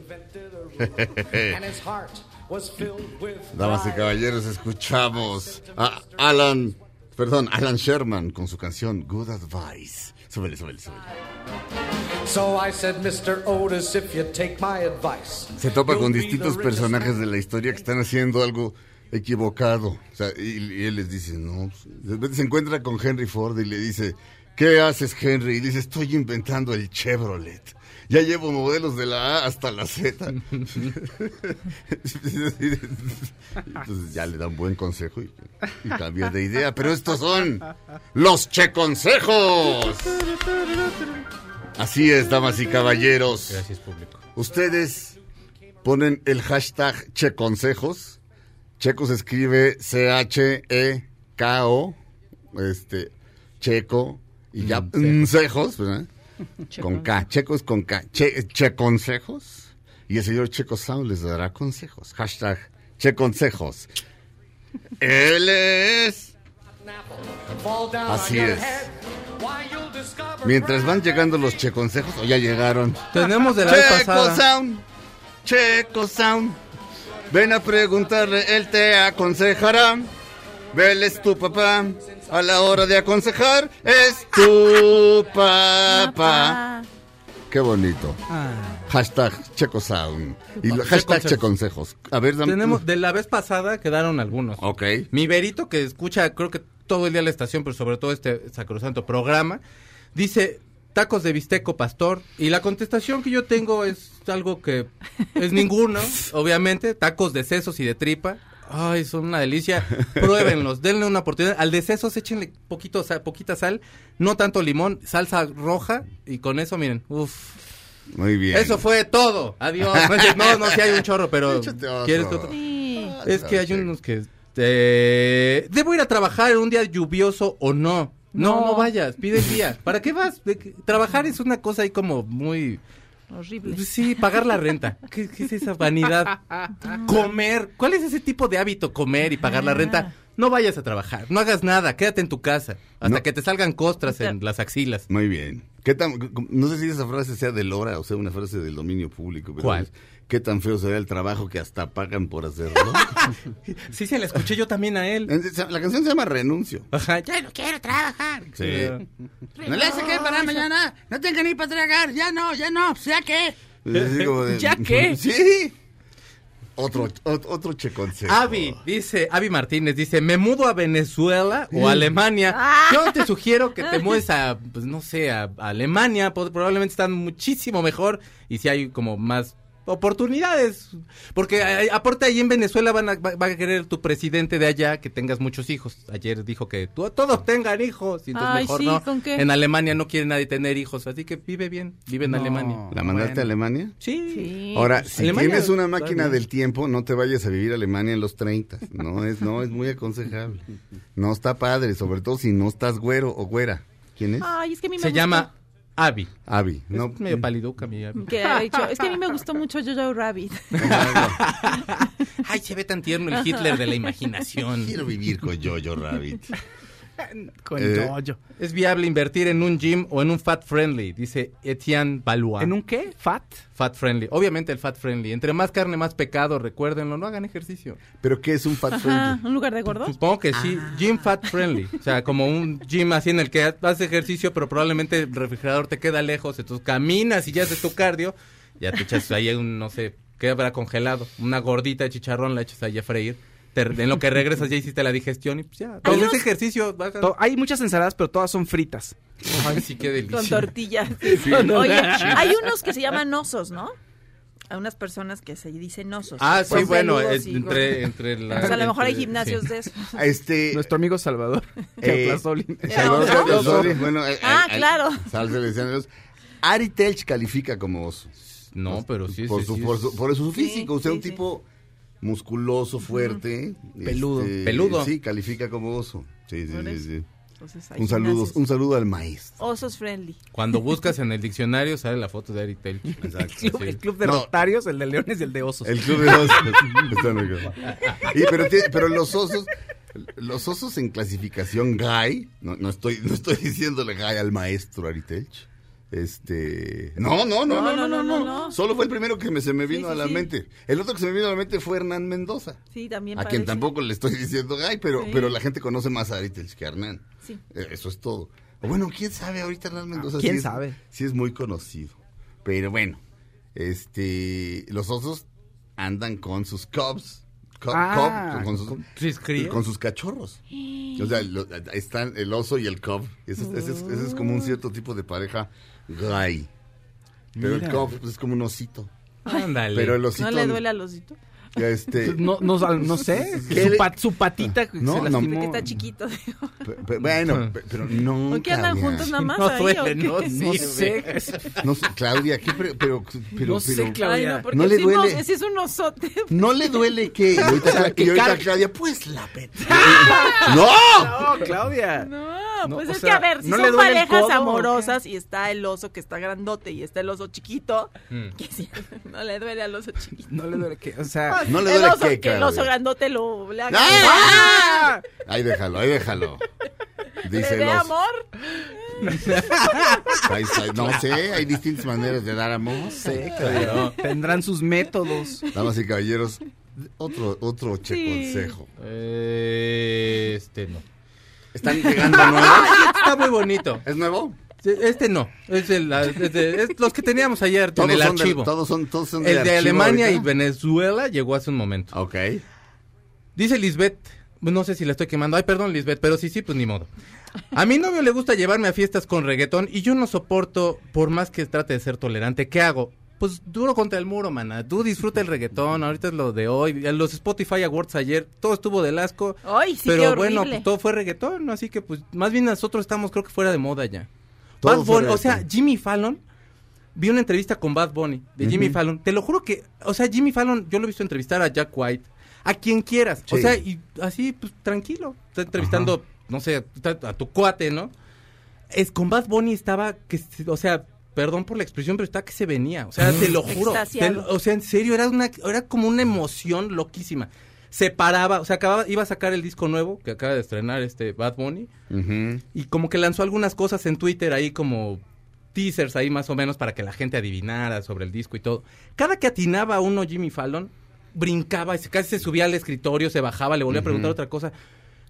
Damas y caballeros, escuchamos a Alan, perdón, Alan Sherman con su canción Good Advice. Súbele, súbele, súbele. So I said, Mr. Otis, if you take my advice. Se topa con distintos personajes de la historia que están haciendo algo equivocado. O sea, y, y él les dice, no. pues, De repente se encuentra con Henry Ford y le dice, ¿qué haces, Henry? Y dice, estoy inventando el Chevrolet. Ya llevo modelos de la A hasta la Z. Entonces ya le da un buen consejo y, y cambia de idea. Pero estos son los Che Consejos. Así es, damas y caballeros. Gracias, público. Ustedes ponen el hashtag Checonsejos. Checo se escribe C-H-E-K-O. Este, Checo. Y ya, consejos, ¿verdad? Con K. Checos con K. Che, Checonsejos. Y el señor Checo Sound les dará consejos. Hashtag Checonsejos. Él es. Así es. Mientras van llegando los Checonsejos, o ya llegaron. Tenemos de la vez Checo pasada. Sound, Checo Sound. Ven a preguntarle, él te aconsejará. Él es tu papá. A la hora de aconsejar, es tu papá. Ah, Qué bonito. Hashtag Checo Sound. Y lo- hashtag Checonsejos. A ver, dame. Tenemos, de la vez pasada quedaron algunos. Ok. Mi Berito, que escucha creo que todo el día la estación, pero sobre todo este sacrosanto programa, dice tacos de bisteco pastor. Y la contestación que yo tengo es algo que es ninguno, obviamente. Tacos de sesos y de tripa. Ay, son una delicia. Pruébenlos, denle una oportunidad. Al de sesos échenle poquito, sal- poquita sal, no tanto limón, salsa roja. Y con eso, miren, uff. Muy bien. Eso fue todo. Adiós. No, no, sí hay un chorro, pero. ¿quieres otro? Sí. Es que hay unos que eh, debo ir a trabajar en un día lluvioso o no. No, no, No. vayas, pide el día. ¿Para qué vas? Trabajar es una cosa ahí como muy Horrible. Pues Sí, pagar la renta. ¿Qué, qué es esa vanidad? Comer. ¿Cuál es ese tipo de hábito? Comer y pagar la renta. No vayas a trabajar, no hagas nada, quédate en tu casa hasta No. que te salgan costras en las axilas. Muy bien. ¿Qué tan, no sé si esa frase sea de Lora o sea una frase del dominio público. Pero ¿Cuál? es, ¿Qué tan feo será el trabajo que hasta pagan por hacerlo? Sí, se la escuché yo también a él. la canción se llama Renuncio. Ajá, ya no quiero trabajar. Sí. No le hace que para mañana. No tenga ni para tragar. Ya no, ya no. ¿Ya qué? Es así como de- ¿Ya qué? Sí. Otro, ot- otro che consejo. Avi, dice, Avi Martínez, dice, me mudo a Venezuela o a Alemania. Yo te sugiero que te mueves a, pues no sé, a, a Alemania, probablemente están muchísimo mejor y si hay como más oportunidades. Porque eh, aparte ahí en Venezuela van a, va, va a querer tu presidente de allá que tengas muchos hijos. Ayer dijo que tú- todos tengan hijos y entonces Ay, mejor sí, no. ¿con qué? En Alemania no quiere nadie tener hijos, así que vive bien, vive en No. Alemania. ¿La mandaste Bueno. a Alemania? Sí. Sí. Ahora, si Alemania tienes una máquina del tiempo, no te vayas a vivir a Alemania en los 30. No es, no, es muy aconsejable. No está padre, sobre todo si no estás güero o güera. ¿Quién es? Ay, es que a mí me Se llama Avi. Avi. No, es medio paliduca mi que ha dicho, es que a mí me gustó mucho Jojo Rabbit. Ay, se ve tan tierno el Hitler de la imaginación. quiero vivir con Jojo Rabbit. Con Eh. Es viable invertir en un gym o en un fat friendly, dice Etienne Valois. ¿En un qué? ¿Fat? fat friendly. Obviamente el fat friendly. Entre más carne, más pecado, recuérdenlo, no hagan ejercicio. ¿Pero qué es un fat Ajá, friendly? un lugar de gordos. Supongo que sí, gym fat friendly. O sea, como un gym así en el que haces ejercicio, pero probablemente el refrigerador te queda lejos, entonces caminas y ya haces tu cardio, ya te echas ahí un, no sé, ¿qué habrá congelado? Una gordita de chicharrón la echas ahí a freír. Te- en lo que regresas ya hiciste la digestión y pues ya. Todo unos- ese ejercicio, baja. Hay muchas ensaladas, pero todas son fritas. Ay, sí, qué Con delicia. tortillas. Oye, hay unos que se llaman osos, ¿no? Hay unas personas que se dicen osos. Ah, sí, Son bueno, peludos es- y entre, entre la... O sea, a lo mejor hay gimnasios sí. de eso. Este, Nuestro amigo Salvador. Eh, Salvador. Carlos, bueno, eh, Ah, eh, claro. Salve, le decían ellos. Ari Telch califica como oso. No, pero sí, por, sí, su, sí, por, es- su, por su Sí, físico, o sea, sí, un sí. tipo musculoso, fuerte. Peludo. este, Peludo. Sí, califica como oso. Sí, sí, sí. Entonces, Un saludo, gimnasios. un saludo al maestro. Osos friendly. Cuando buscas en el diccionario sale la foto de Telch. Exacto. El club, Sí. el club de No. rotarios, el de leones y el de osos. El club de osos. Y, pero, tiene- pero los osos, los osos en clasificación GAI, no, no estoy, no estoy diciéndole GAI al maestro Ari Telch. Este. No no no, no, no, no, no, no, no, Solo fue el primero que se me vino a la mente. El otro que se me vino a la mente fue Hernán Mendoza. Sí, también. A quien tampoco le estoy diciendo, ay, pero, pero la gente conoce más a Aritels que a Hernán. Sí. Eh, eso es todo. Bueno, quién sabe, ahorita Hernán ah, Mendoza. ¿Quién sabe? sí es muy conocido. Pero bueno, este. Los osos andan con sus Cubs. Cub- Ah, cub, con, sus, ¿Sí, cría? con sus cachorros. O sea, lo- están el oso y el cub. Ese, es- ese es, ese es como un cierto tipo de pareja gay. Pero el cub pues, es como un osito. Ándale. Pero el osito... ¿No le duele al osito? Este, No, no, no sé. ¿Qué Su, le- pat- su patita No, se no. lastimó. Que está chiquito. pe- pe- bueno, pe- pero no. ¿Por qué andan juntos nada más No ahí? duele, o no. No sé. No sé, Claudia, ¿qué pre- pero, pero, No sé, pero- Claudia. Ay, no, ¿No le si duele? No, si es un osote. ¿No le duele que.? Y ahorita, que y ahorita. Claudia, pues la pet. ¡No! No, Claudia. No, No, pues o es sea, que a ver, si ¿no le son parejas codo o amorosas y está el oso que está grandote y está el oso chiquito, Mm. que sí, no le duele al oso chiquito. No le duele que, o sea, No le el duele oso, que, que el oso grandote lo le haga. ¡Ah! Ahí déjalo, ahí déjalo. ¿Le Dice dé los. amor? No sé, hay distintas maneras de dar amor. sé, Claudia. Tendrán sus métodos. Damas y caballeros, otro, otro che Sí. consejo. Eh, Este no. ¿Están llegando nuevos? Está muy bonito. ¿Es nuevo? Este no. Es, el, la- es de- es los que teníamos ayer en el son de- archivo. todos son, todos son el de Alemania y? Venezuela llegó hace un momento. Ok. Dice Lisbeth, no sé si la estoy quemando. Ay, perdón, Lisbeth, pero sí, sí, pues ni modo. A mi novio le gusta llevarme a fiestas con reggaetón y yo no soporto, por más que trate de ser tolerante, ¿qué hago? Pues duro contra el muro, mana. Tú disfruta el reggaetón, ahorita es lo de hoy. Los Spotify Awards ayer, todo estuvo del asco. Ay, sí, pero qué bueno, horrible. pues todo fue reggaetón, así que pues más bien nosotros estamos creo que fuera de moda ya. Todo Bad Bunny, o sea. Jimmy Fallon vi una entrevista con Bad Bunny de Jimmy. Fallon. Te lo juro que, o sea, Jimmy Fallon, yo lo he visto entrevistar a Jack White, a quien quieras. O sea, y así, pues tranquilo. Está entrevistando, no sé, a a tu cuate, ¿no? Es con Bad Bunny estaba que, o sea, perdón por la expresión, pero estaba que se venía. O sea, te lo juro. Te- o sea, en serio, era una, era como una emoción loquísima. Se paraba, o sea, acababa, iba a sacar el disco nuevo que acaba de estrenar este Bad Bunny y como que lanzó algunas cosas en Twitter ahí como teasers ahí más o menos para que la gente adivinara sobre el disco y todo. Cada que atinaba uno Jimmy Fallon, brincaba y se, casi se subía al escritorio, se bajaba, le volvía a preguntar otra cosa.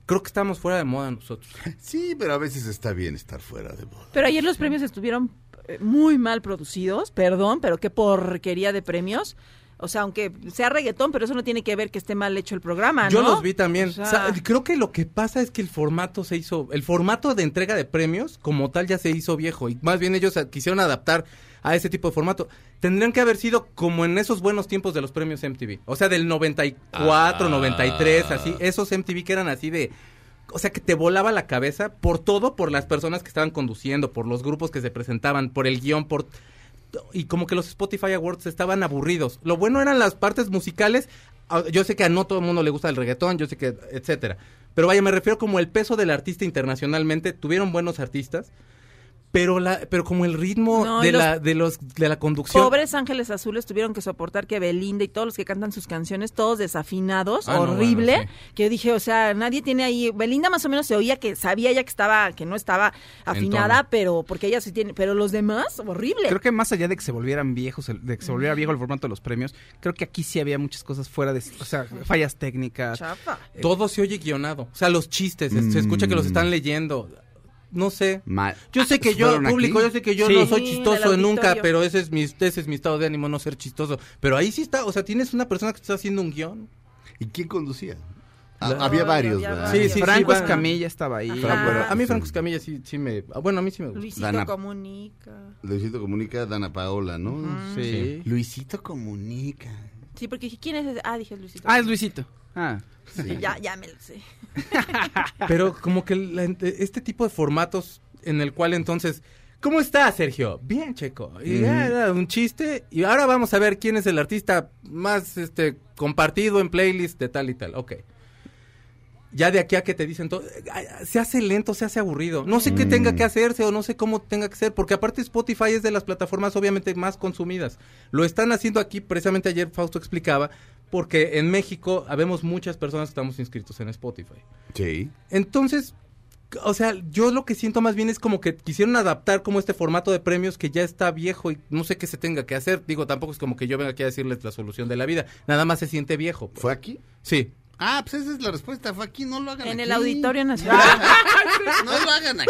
Creo que estamos fuera de moda nosotros. Sí, pero a veces está bien estar fuera de moda. Pero ayer los premios estuvieron eh, muy mal producidos, perdón, pero qué porquería de premios. O sea, aunque sea reggaetón, pero eso no tiene que ver que esté mal hecho el programa, Yo ¿no? los vi también. O sea, O sea, creo que lo que pasa es que el formato se hizo, el formato de entrega de premios como tal ya se hizo viejo y más bien ellos a- quisieron adaptar a ese tipo de formato. Tendrían que haber sido como en esos buenos tiempos de los premios MTV. O sea, del 94, Ah. 93, así, esos MTV que eran así de o sea, que te volaba la cabeza por todo, por las personas que estaban conduciendo, por los grupos que se presentaban, por el guion, por y como que los Spotify Awards estaban aburridos. Lo bueno eran las partes musicales. Ah, Yo sé que a no todo el mundo le gusta el reggaetón, yo sé que, etcétera. Pero vaya, me refiero como el peso del artista internacionalmente. Tuvieron buenos artistas, pero la, pero como el ritmo No, de los la, de los, de la conducción. Pobres Ángeles Azules tuvieron que soportar que Belinda y todos los que cantan sus canciones, todos desafinados, Ah, no, horrible. Que yo dije, o sea, nadie tiene ahí. Belinda más o menos se oía que sabía ya que estaba, que no estaba afinada, pero porque ella sí tiene. Pero los demás, horrible. Creo que más allá de que se volvieran viejos, el- de que se volviera viejo el formato de los premios, creo que aquí sí había muchas cosas fuera de, o sea, fallas técnicas. Chafa. Todo se oye guionado. O sea, los chistes, se- se escucha que los están leyendo. No sé. Mal. Yo sé que yo, ¿Fueron público, aquí? yo sé que yo Sí. no soy chistoso nunca, pero ese es mi ese es mi estado de ánimo, no ser chistoso. Pero ahí sí está, o sea, tienes una persona que está haciendo un guion. ¿Y quién conducía? Ah, había varios, había ¿verdad? varios. Sí, sí, Franco Escamilla estaba ahí. A mí sí. Franco Escamilla sí, sí me... ah, Bueno, a mí sí me gusta. Luisito Dana- comunica. Luisito Comunica, Dana Paola, ¿no? Sí. Luisito Comunica. Sí, porque dije, ¿quién es ese? Ah, dije Luisito. Ah, es Luisito. Ah. Sí. Ya, ya me lo sé. Pero como que la- este tipo de formatos en el cual entonces... ¿Cómo está, Sergio? Bien, Checo. Y ya era un chiste. Y ahora vamos a ver quién es el artista más este compartido en playlist de tal y tal. Ok. Ya de aquí a que te dicen todo, se hace lento, se hace aburrido. No sé qué tenga que hacerse o no sé cómo tenga que ser, porque aparte Spotify es de las plataformas obviamente más consumidas. Lo están haciendo aquí, precisamente ayer Fausto explicaba, porque en México habemos muchas personas que estamos inscritos en Spotify. Sí. Entonces, o sea, yo lo que siento más bien es como que quisieron adaptar como este formato de premios que ya está viejo y no sé qué se tenga que hacer. Digo, tampoco es como que yo venga aquí a decirles la solución de la vida. Nada más se siente viejo. pues. ¿Fue aquí? Sí. Ah, pues esa es la respuesta. Fue aquí, no lo hagan En aquí. el Auditorio Nacional. No lo hagan aquí.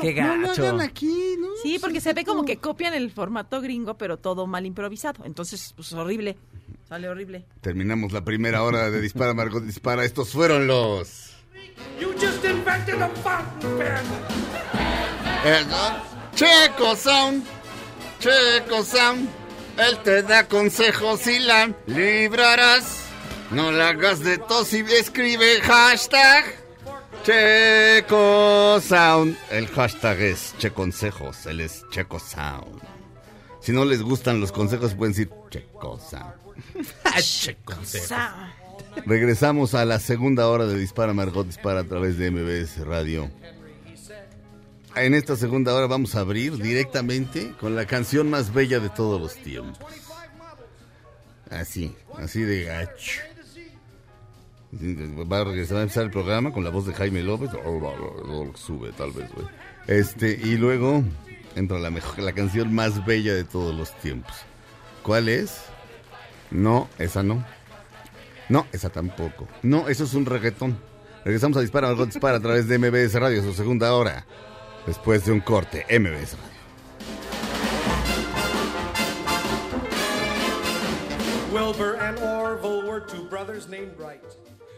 Qué, qué No lo gacho. hagan aquí, ¿no? Sí, porque se ve como que copian el formato gringo, pero todo mal improvisado. Entonces, pues horrible. Sale horrible. Terminamos la primera hora de Dispara, Margot Dispara. Estos fueron los... You just invented a fountain pen. ¿no? Checo Sound. Checo Sound. Él te da consejos y la librarás. No la hagas de tos y escribe hashtag. Checo Sound. El hashtag es Checonsejos. Él es Checo Sound. Si no les gustan los consejos, pueden decir Checo Sound. Sa- Regresamos a la segunda hora de Dispara Margot Dispara a través de MBS Radio. En esta segunda hora vamos a abrir directamente con la canción más bella de todos los tiempos. Así, así de gacho. Va a regresar a empezar el programa con la voz de Jaime López. Sube, tal vez, güey. Este, y luego entra la mejor, la canción más bella de todos los tiempos. ¿Cuál es? No, esa no. No, esa tampoco. No, eso es un reggaetón. Regresamos a Dispara, Margot Dispara a través de MBS Radio, su segunda hora. Después de un corte, MBS Radio. Wilbur and Orville were two brothers named Wright.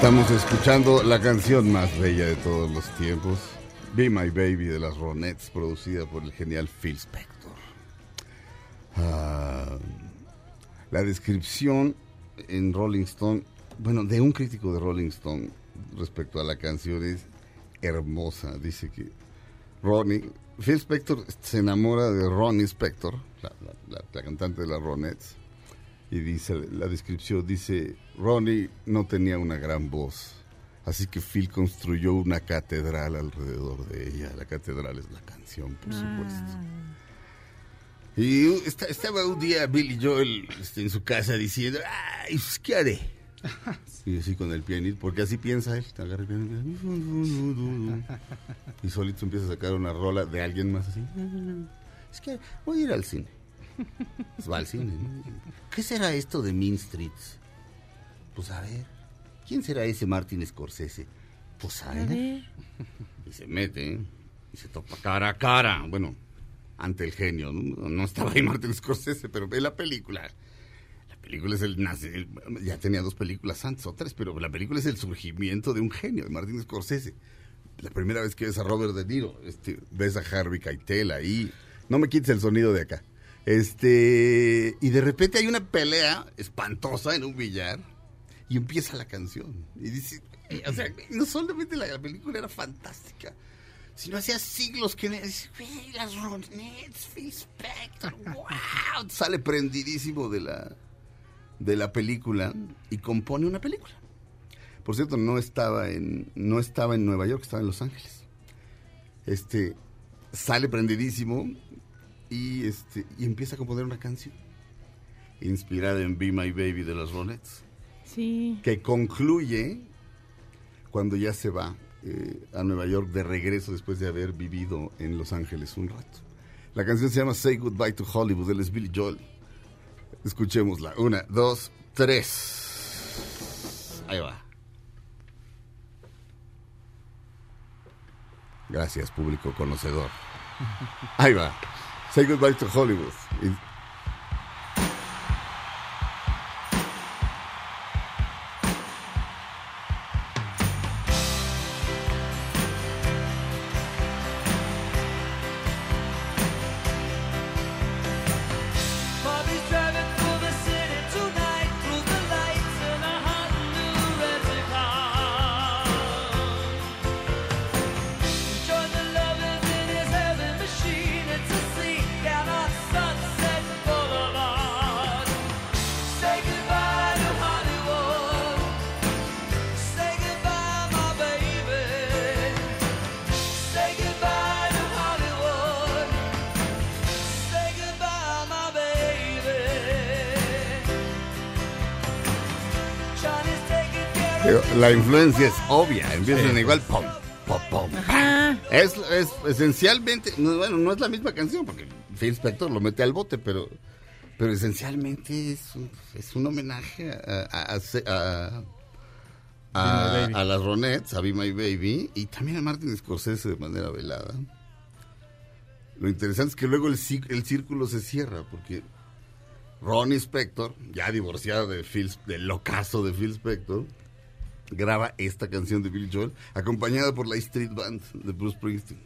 Estamos escuchando la canción más bella de todos los tiempos, Be My Baby de las Ronettes, producida por el genial Phil Spector. Ah, la descripción en Rolling Stone, bueno, de un crítico de Rolling Stone respecto a la canción es hermosa. Dice que Ronnie, Phil Spector se enamora de Ronnie Spector, la, la- cantante de las Ronettes, y dice la descripción dice Ronnie no tenía una gran voz así que Phil construyó una catedral alrededor de ella. La catedral es la canción por supuesto y esta- estaba un día Billy Joel este, en su casa diciendo ay pues, qué haré y así con el pianito porque así piensa él agarra el pianito y solito empieza a sacar una rola de alguien más así. Es que voy a ir al cine va al cine. ¿Qué será esto de Mean Streets? Pues a ver. ¿Quién será ese Martin Scorsese? Pues a A ver. ver. Y se mete, ¿eh? Y se topa cara a cara. Bueno, ante el genio. No, No estaba ahí Martin Scorsese, pero ve la película. La película es el, nace- Ya tenía dos películas antes o tres, pero la película es el surgimiento de un genio, de Martin Scorsese. La primera vez que ves a Robert De Niro, este, ves a Harvey Keitel ahí. No me quites el sonido de acá. Este, y de repente hay una pelea espantosa en un billar y empieza la canción. Y dice, eh, o sea, no solamente la, la película era fantástica, sino hacía siglos que dice, "Güey, las Ronettes, Phil Spector, wow, sale prendidísimo de la de la película y compone una película. Por cierto, no estaba en no estaba en Nueva York, estaba en Los Ángeles. Este sale prendidísimo y este y empieza a componer una canción inspirada en Be My Baby de los Ronettes Sí. que concluye cuando ya se va eh, a Nueva York de regreso después de haber vivido en Los Ángeles un rato. La canción se llama Say Goodbye to Hollywood, él es Billy Joel. Escuchémosla. Una, dos, tres. Ahí va. Gracias, público conocedor. Ahí va. Say Goodbye to Hollywood. Y- La influencia es obvia, empiezan igual pom, pom, pom. Es, es esencialmente, no, bueno, no es la misma canción, porque Phil Spector lo mete al bote, pero, pero esencialmente es un, es un homenaje a, a- a- a- Be My a, Baby. a las Ronettes, a Be My Baby, y también a Martin Scorsese de manera velada. Lo interesante es que luego el, cí- el círculo se cierra, porque Ronnie Spector, ya divorciado de Phil, del locazo de Phil Spector, graba esta canción de Billy Joel, acompañada por la Street Band de Bruce Springsteen.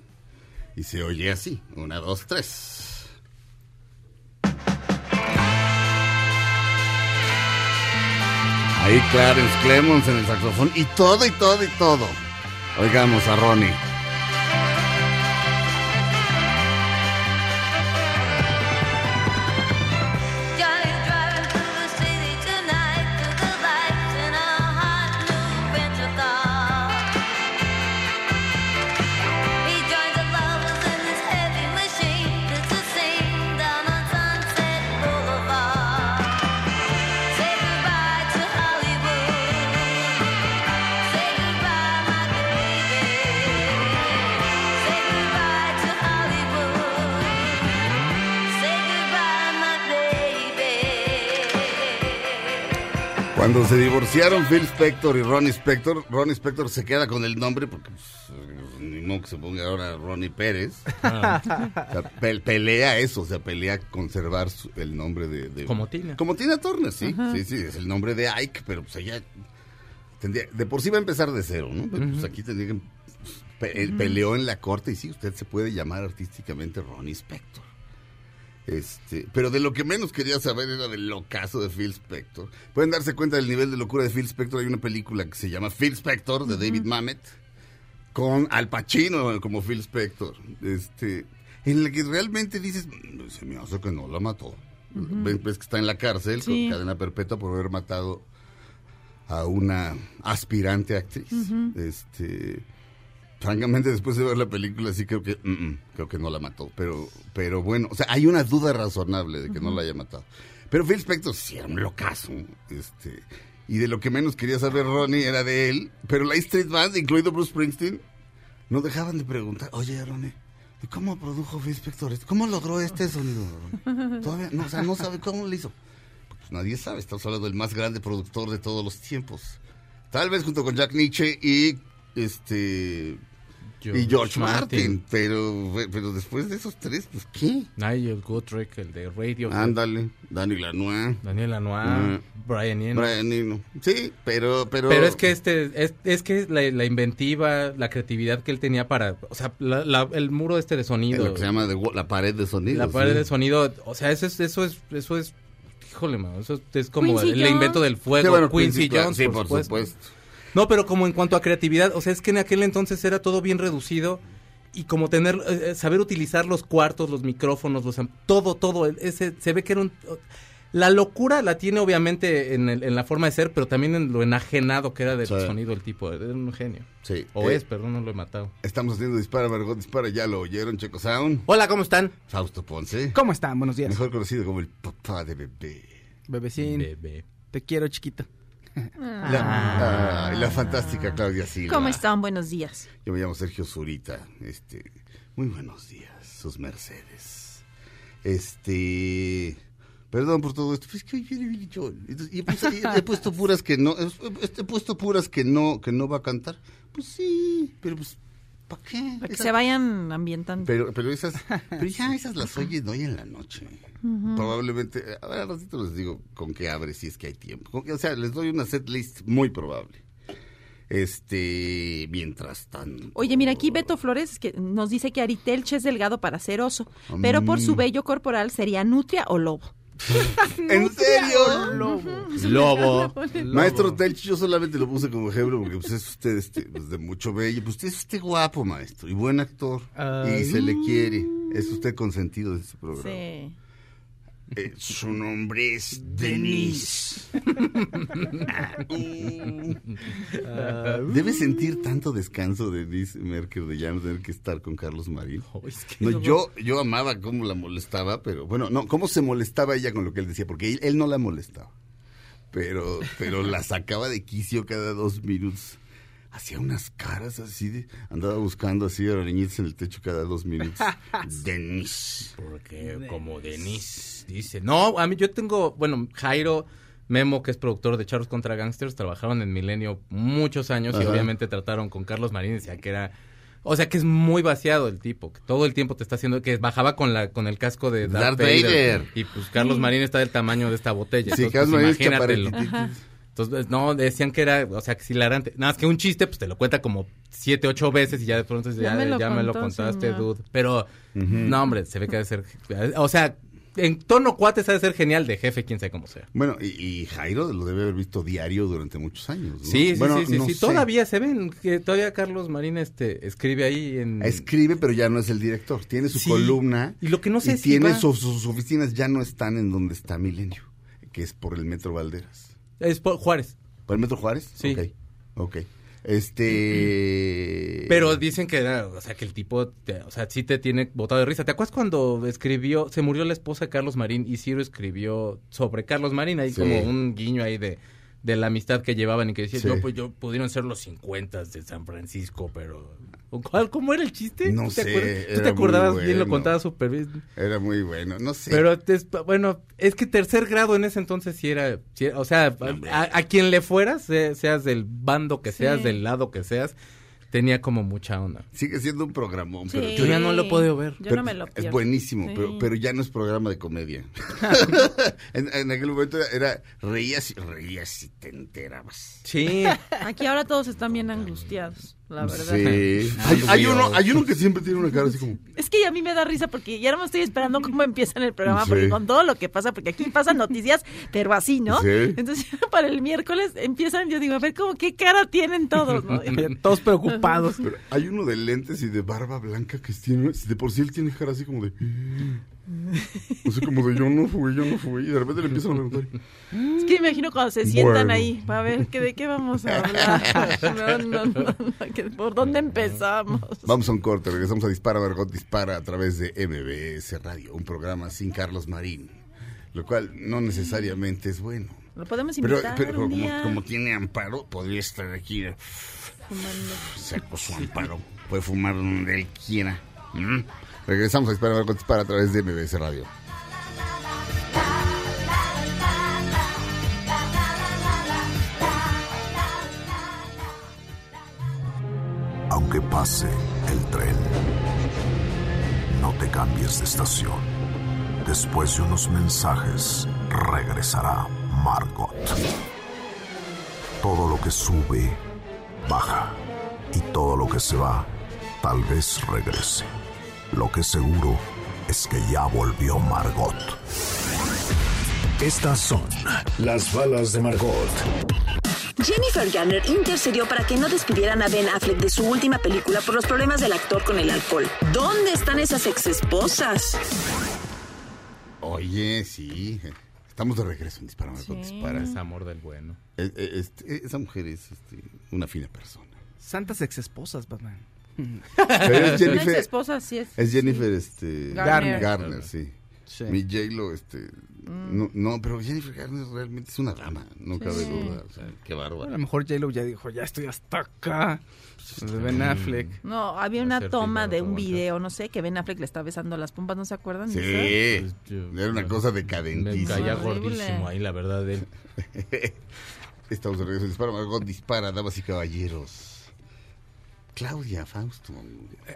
Y se oye así, una, dos, tres. Ahí Clarence Clemons en el saxofón y todo y todo y todo. Oigamos a Ronnie. Cuando se divorciaron Phil Spector y Ronnie Spector, Ronnie Spector se queda con el nombre porque pues, eh, ni modo que se ponga ahora Ronnie Pérez. Ah. O sea, pe- pelea eso, o sea, pelea conservar su- el nombre de, de- Como Tina. Como Tina Turner, sí, Ajá. sí, sí, es el nombre de Ike, pero pues ella tendría, de por sí va a empezar de cero, ¿no? Pero, pues Ujú. aquí tendría que pe- Ujú. peleó en la corte y sí, usted se puede llamar artísticamente Ronnie Spector. Este, pero de lo que menos quería saber era del locazo de Phil Spector. Pueden darse cuenta del nivel de locura de Phil Spector. Hay una película que se llama Phil Spector de David Mamet con Al Pacino como Phil Spector. Este, en la que realmente dices, "Mm, se me hace que no la mató. Ves, ves que está en la cárcel Sí. con cadena perpetua por haber matado a una aspirante actriz. Este, francamente después de ver la película sí creo que mm, mm, creo que no la mató, pero pero bueno, o sea, hay una duda razonable de que no la haya matado. Pero Phil Spector sí era un locazo, este, y de lo que menos quería saber Ronnie era de él, pero la Street Band, incluido Bruce Springsteen, no dejaban de preguntar, "Oye, Ronnie, ¿y cómo produjo Phil Spector esto? ¿Cómo logró este sonido?" Ronnie?" Todavía no, o sea, no sabe cómo lo hizo. Pues nadie sabe, estamos hablando del más grande productor de todos los tiempos. Tal vez junto con Jack Nietzsche y este y George Martin, Martin. pero pero después de esos tres, pues qué? Nigel Godrich, el de Radio. Ándale, Danny Lanois, Daniel Lanois, Mm. Brian Eno. Brian Eno. Sí, pero pero Pero es que este es, es que la, la inventiva, la creatividad que él tenía para, o sea, la- la- el muro este de es sonido, lo que se llama de la pared de sonido. la pared sí. de sonido, o sea, eso es eso es eso es híjole, mano, eso es como Quincy el Jones. invento del fuego, Sí, bueno, Quincy, Quincy, Jones, sí, por, por supuesto. supuesto. No, pero como en cuanto a creatividad, o sea, es que en aquel entonces era todo bien reducido y como tener eh, eh, saber utilizar los cuartos, los micrófonos, los todo todo ese se ve que era un la locura la tiene obviamente en, el- en la forma de ser, pero también en lo enajenado que era del Sí. sonido el tipo, era un genio. Sí. O Eh, es, perdón, no lo he matado. Estamos haciendo Dispara, Margot Dispara, ya lo oyeron, Checo Sound. Hola, ¿cómo están? Fausto Ponce, ¿Cómo están? Buenos días. mejor conocido como el papá de bebé. Bebecín, Bebé. te quiero, chiquito. La, ah, y la fantástica Claudia Silva. ¿Cómo están? Buenos días. Yo me llamo Sergio Zurita. Este, muy buenos días, sus mercedes. Este, perdón por todo esto. Pues que hoy viene Billy Joel. Y he, puesto, y he puesto puras que no, he, he puesto puras que no, que no va a cantar. Pues sí, pero pues, ¿para qué? Para que Esa- se vayan ambientando. Pero, pero esas, pero ya esas las oyen hoy en la noche. Probablemente, a ver, al ratito les digo con qué abre si es que hay tiempo. Con que- o sea, les doy una set list muy probable. Este, mientras tanto. Oye, mira, aquí Beto Flores que nos dice que Aritelche es delgado para ser oso, pero por su Mm. vello corporal sería nutria o lobo. ¿En serio? Lobo. Maestro Telch, yo solamente lo puse como ejemplo porque pues, es usted este, pues, de mucho bello. Pues usted es usted guapo, maestro, y buen actor. Y se le quiere. Es usted consentido de este programa. Sí. Eh, su nombre es Denise. Ah, Debe sentir tanto descanso Denise Merker de ya no tener que estar con Carlos Marín. es que No, no- yo, yo amaba cómo la molestaba, pero bueno, no, cómo se molestaba ella con lo que él decía, porque él, él no la molestaba. Pero, pero la sacaba de quicio cada dos minutos. Hacía unas caras así de. Andaba buscando así arañitas en el techo cada dos minutos. Denise. Porque como Denise dice, no, a mí yo tengo, bueno, Jairo Memo, que es productor de Charros contra Gangsters, trabajaron en Milenio muchos años y obviamente trataron con Carlos Marín, decía que era... O sea, que es muy vaciado el tipo, que todo el tiempo te está haciendo... Que bajaba con la con el casco de Darth, Darth Vader. Y pues Carlos Marín está del tamaño de esta botella. Sí, entonces, Carlos pues, Marín Entonces, no, decían que era, o sea, que si hilarante. Nada más que un chiste, pues te lo cuenta como siete, ocho veces y ya de pronto ya, Ya me lo ya me lo contó, contaste, señor. dude. Pero, no, hombre, se ve que ha de ser. O sea, en tono cuates ha de ser genial de jefe, quién sabe cómo sea. Bueno, y, y Jairo lo debe haber visto diario durante muchos años. ¿no? Sí, sí, Bueno, sí, sí, no sí. sé. Todavía se ven que todavía Carlos Marín este, escribe ahí en. Escribe, pero ya no es el director. Tiene su Sí. columna. Y lo que no sé y si tiene va- sus, sus oficinas ya no están en donde está Milenio, que es por el Metro Valderas. Es por Juárez. ¿Por el Metro Juárez? Sí. Ok. Ok. Este. Pero dicen que o sea, que el tipo, te- o sea, sí te tiene botado de risa. ¿Te acuerdas cuando escribió, se murió la esposa de Carlos Marín y Ciro escribió sobre Carlos Marín? Sí. como un guiño ahí de, de la amistad que llevaban y que decía, Sí. pues yo pudieron ser los 50 de San Francisco, pero... ¿Cuál, ¿Cómo era el chiste? No ¿Tú te sé, acuerdas? Tú te acordabas bien, lo contabas súper bien. Era muy bueno. No sé. Pero, es- bueno, es que tercer grado en ese entonces sí era, sí era- o sea, a, a quien le fueras, se- seas del bando que seas, Sí. del lado que seas, tenía como mucha onda. Sigue siendo un programón. Sí. Pero Yo ya no lo he podido ver. Yo pero no me lo Es pierdo. buenísimo, Sí. pero, pero ya no es programa de comedia. en, en aquel momento era, era reías, y- reías y te enterabas. Sí. Aquí ahora todos están bien angustiados, la verdad. Sí. Hay, hay uno, hay uno que siempre tiene una cara así como... Es que a mí me da risa porque ya no me estoy esperando cómo empiezan el programa, Sí. porque con todo lo que pasa, porque aquí pasan noticias, pero así, ¿no? Sí. Entonces, para el miércoles empiezan, yo digo, a ver, cómo qué cara tienen todos, ¿no? Todos preocupados. Pero hay uno de lentes y de barba blanca que tiene, de por sí él tiene cara así como de... Sea, como de yo no fui, yo no fui. Y de repente le empiezan a preguntar. Es que me imagino cuando se sientan Bueno. ahí, a ver, ¿qué, ¿de qué vamos a hablar? No, no, no, no, que- ¿por dónde empezamos? Vamos a un corte, regresamos a Dispara, Margot Dispara a través de MBS Radio, un programa sin Carlos Marín, lo cual no necesariamente es bueno. Lo podemos invitar pero un como, día. como tiene amparo, podría estar aquí eh, fumando. saco su amparo. Puede fumar donde él quiera. Regresamos a Dispara, Margot Dispara a través de MBS Radio. Aunque pase el tren, no te cambies de estación. Después de unos mensajes, regresará Margot. Todo lo que sube, baja. Y todo lo que se va, tal vez regrese. Lo que seguro es que ya volvió Margot. Estas son las balas de Margot. Jennifer Garner intercedió para que no despidieran a Ben Affleck de su última película por los problemas del actor con el alcohol. ¿Dónde están esas exesposas? Oye, sí. Estamos de regreso en Dispara, Margot Dispara. Es amor del bueno. Eh, eh, este, esa mujer es este, una fina persona. Santas exesposas, Batman. Pero es Jennifer, esposa sí es. es Jennifer este, Garner. Garner, sí. Sí. Mi J-Lo, este. No, no, pero Jennifer Garner realmente es una dama, no cabe duda. O sea, qué A bárbaro. lo mejor J-Lo ya dijo, ya estoy hasta acá. De Ben Affleck. No, había a una toma de un video, no sé, que Ben Affleck le está besando las pompas, ¿no se acuerdan? Sí? Pues yo- era una cosa Me decadentísima. caía gordísimo ahí, la verdad. Él. Estamos de regreso Dispara, Margot dispara, damas y caballeros. Claudia Fausto.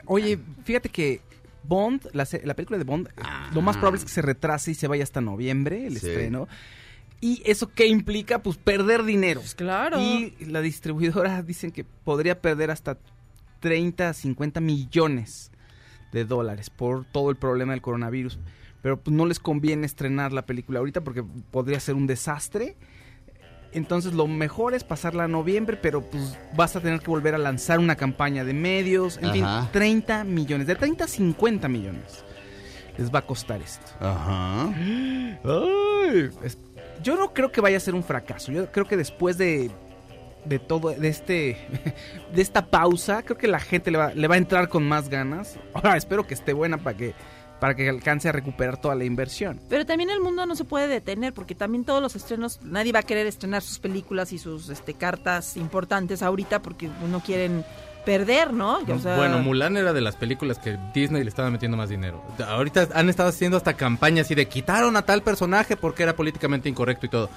Oye, fíjate que Bond, la, se- la película de Bond, lo más probable es que se retrase y se vaya hasta noviembre el Sí. estreno. ¿Y eso qué implica? Pues perder dinero. claro. Y la distribuidora dicen que podría perder hasta 30, 50 millones de dólares por todo el problema del coronavirus. Pero pues no les conviene estrenar la película ahorita porque podría ser un desastre. Entonces lo mejor es pasarla a noviembre, pero pues vas a tener que volver a lanzar una campaña de medios, en Ajá. fin, 30 millones, de 30 a 50 millones. Les va a costar esto. Ajá. Ay, es- yo no creo que vaya a ser un fracaso. Yo creo que después de, de todo, de este, de esta pausa, creo que la gente le va, le va a entrar con más ganas. Ahora espero que esté buena para que, para que alcance a recuperar toda la inversión. Pero también el mundo no se puede detener porque también todos los estrenos, nadie va a querer estrenar sus películas y sus este, cartas importantes ahorita porque no quieren perder, ¿no? O sea, Bueno, Mulan era de las películas que Disney le estaba metiendo más dinero. Ahorita han estado haciendo hasta campañas así de quitaron a tal personaje porque era políticamente incorrecto y todo.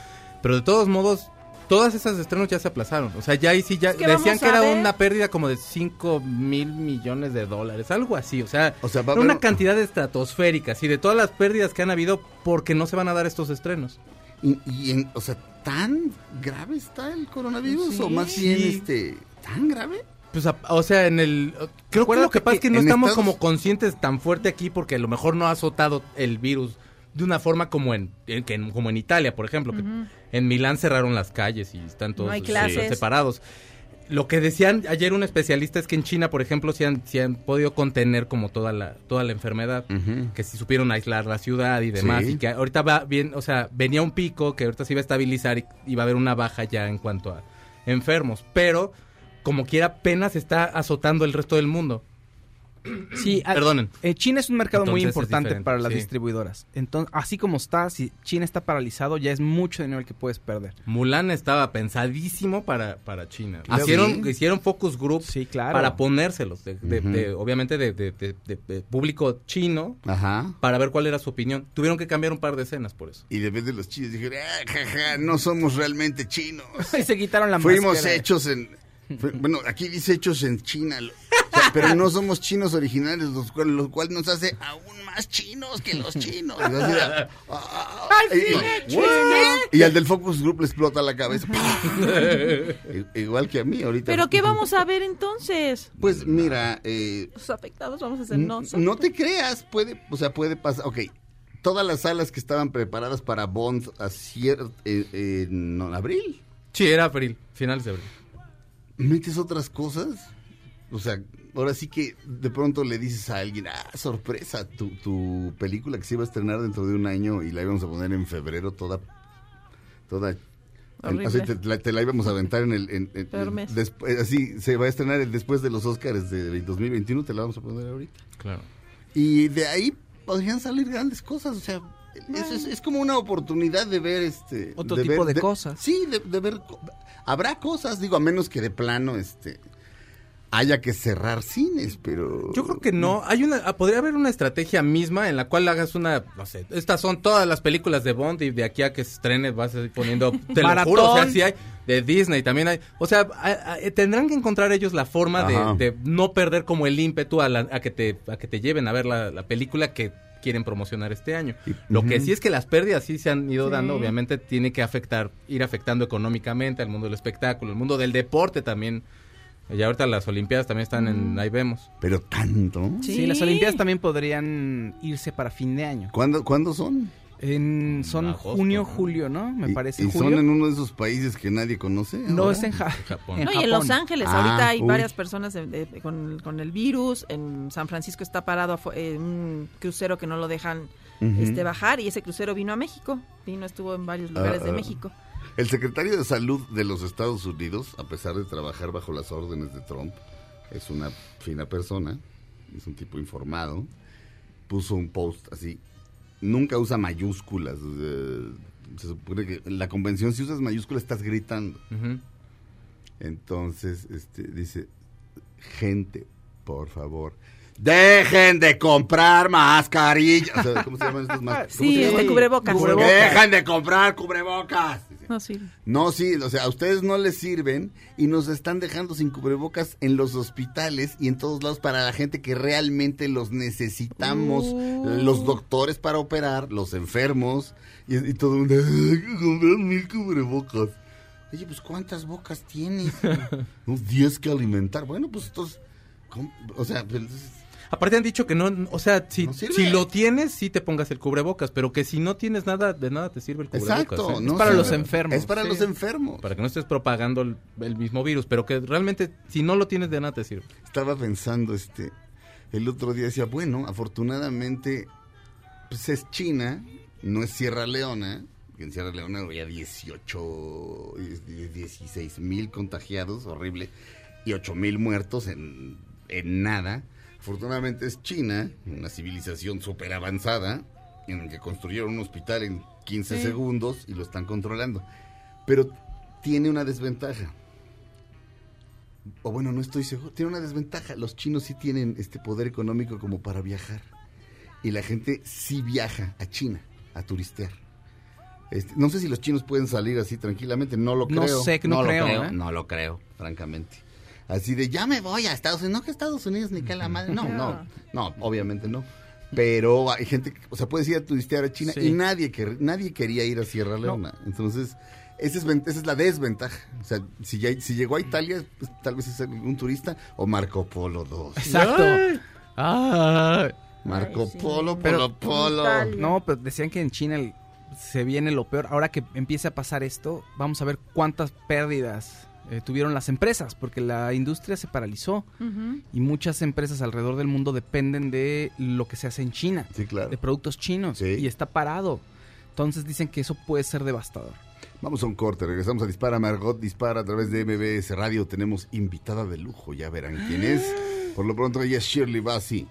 Pero de todos modos, todas esas estrenos ya se aplazaron. O sea, ya ahí sí ya Es que decían que era ver. una pérdida como de 5 mil millones de dólares, algo así. O sea, O sea, va una haber- cantidad estratosférica, y de todas las pérdidas que han habido porque no se van a dar estos estrenos. Y, y en- o sea, ¿tan grave está el coronavirus? Sí. ¿O más bien, Sí. este, tan grave? Pues, a- o sea, en el... Creo que lo que pasa es que no estamos Estados- como conscientes tan fuerte aquí porque a lo mejor no ha azotado el virus de una forma como en, en- que en- como en Italia, por ejemplo. que en Milán cerraron las calles y están todos eh, clases. separados. Lo que decían ayer un especialista es que en China, por ejemplo, sí han, podido contener como toda la, toda la enfermedad, que sí supieron aislar la ciudad y demás, Sí. y que ahorita va bien, o sea, venía un pico que ahorita se iba a estabilizar y iba a haber una baja ya en cuanto a enfermos, pero como quiera apenas está azotando el resto del mundo. Sí, Perdonen. eh, China es un mercado muy Entonces importante para las sí. distribuidoras. Entonces, así como está, si China está paralizado, ya es mucho dinero el que puedes perder. Mulan estaba pensadísimo para, para China. Hicieron, ¿sí? hicieron focus group Sí, claro. para ponérselos, de, de- Ujú. de- obviamente de, de- de- de- de público chino, Ajá. para ver cuál era su opinión. Tuvieron que cambiar un par de escenas por eso. Y de vez de los chinos dijeron, ah, jaja, no somos realmente chinos. y se quitaron la Fuimos máscara. hechos en... bueno, aquí dice hechos en China, lo- o sea, pero no somos chinos originales, los cual, lo cual nos hace aún más chinos que los chinos. Y así de, ah, ah, y- y- Y al del Focus Group le explota la cabeza. Igual que a mí ahorita. ¿Pero qué vamos a ver entonces? Pues mira, eh, Los afectados vamos a ser N- nosotros. No te creas, puede, o sea, puede pasar. Ok, todas las salas que estaban preparadas para Bond a cier- eh, eh, en abril, Sí, era abril, finales de abril. Metes otras cosas. O sea, ahora sí que de pronto le dices a alguien, ah, sorpresa, tu, tu película que se iba a estrenar dentro de un año y la íbamos a poner en febrero toda, toda. O sea, te, la, te la íbamos a aventar en el... en- en- Peor mes. después- así, se va a estrenar el después de los Oscars de 2021, te la vamos a poner ahorita. Claro. Y de ahí podrían salir grandes cosas, o sea, es, es- es como una oportunidad de ver este... Otro tipo ver- de cosas. Sí, de, de ver... Habrá cosas, digo, a menos que de plano, este... Haya que cerrar cines, pero... Yo creo que no. Hay una, ah, podría haber una estrategia misma en la cual hagas una, no sé, estas son todas las películas de Bond y de aquí a que se estrene vas a ir poniendo, te lo juro, o sea, sí hay, de Disney también hay, o sea, a- a- tendrán que encontrar ellos la forma de, de no perder como el ímpetu a, la- a que te, a que te lleven a ver la, la película que quieren promocionar este año. Lo que sí es que las pérdidas sí se han ido Sí. dando, obviamente tiene que afectar, ir afectando económicamente al mundo del espectáculo, el mundo del deporte también. Y ahorita las Olimpiadas también están en, ahí vemos. Pero tanto... Sí. las Olimpiadas también podrían irse para fin de año. ¿Cuándo, ¿cuándo son? En, son Agosto, junio, ¿no? julio, ¿no? Me Y- parece. ¿Y, julio. son en uno de esos países que nadie conoce? No, ahora? es en, Ja- Japón. en No, y en Los Ángeles Ah, ahorita hay uy. varias personas de- de- con, con el virus. En San Francisco está parado eh, un crucero que no lo dejan este bajar y ese crucero vino a México. Vino, estuvo en varios lugares Ah, de ah. México. El secretario de Salud de los Estados Unidos, a pesar de trabajar bajo las órdenes de Trump, es una fina persona, es un tipo informado, puso un post así, nunca usa mayúsculas. eh, se supone que en la convención si usas mayúsculas estás gritando. Entonces, este, dice, gente, por favor, dejen de comprar mascarillas. O sea, ¿Cómo se llaman estas mascarillas? ¿Cómo Sí, se este llaman? cubrebocas. Dejen de comprar cubrebocas. No, sí. No, sí, o sea, a ustedes no les sirven y nos están dejando sin cubrebocas en los hospitales y en todos lados para la gente que realmente los necesitamos. Uh. Los doctores para operar, los enfermos y, y todo el mundo, "Hay que comprar mil cubrebocas. Oye, pues ¿cuántas bocas tienes? Unos 10 que alimentar. Bueno, pues estos, o sea, pues, Aparte han dicho que no, o sea, si, No sirve. si lo tienes, sí te pongas el cubrebocas, pero que si no tienes nada, de nada te sirve el cubrebocas. exacto. ¿eh? no para sirve. los enfermos. Es para Sí. los enfermos. Para que no estés propagando el, el mismo virus, pero que realmente si no lo tienes de nada te sirve. estaba pensando este el otro día decía bueno afortunadamente pues es China no es Sierra Leona en Sierra Leona había 18 y- 16 mil contagiados horrible y 8 mil muertos en, en nada afortunadamente es China una civilización súper avanzada en el que construyeron un hospital en 15 Sí. segundos y lo están controlando pero tiene una desventaja o bueno, no estoy seguro. Tiene una desventaja. Los chinos sí tienen este poder económico como para viajar. Y la gente sí viaja a China a turistear. Este, no sé si los chinos pueden salir así tranquilamente, no lo No creo. sé, que no lo creo, ¿eh? No lo creo, francamente. Así de, ya me voy a Estados Unidos. No que Estados Unidos ni que la madre. No, no, no, obviamente no. Pero hay gente, que- o sea, puedes ir a turistear a China Sí. y nadie, quer- nadie quería ir a Sierra Leona. Entonces, esa es, esa es la desventaja. O sea, si, ya, si llegó a Italia, pues, tal vez es un turista o Marco Polo 2. Exacto. Ah. Marco sí. Polo, Pero- Polo, Polo. No, pero decían que en China el- se viene lo peor. Ahora que empiece a pasar esto, vamos a ver cuántas pérdidas eh, tuvieron las empresas, porque la industria se paralizó y muchas empresas alrededor del mundo dependen de lo que se hace en China, Sí, claro. de productos chinos, Sí. y está parado. Entonces dicen que eso puede ser devastador. Vamos a un corte, regresamos a Dispara Margot Dispara a través de MBS Radio. Tenemos invitada de lujo, ya verán quién es. Por lo pronto ella es Shirley Bassey.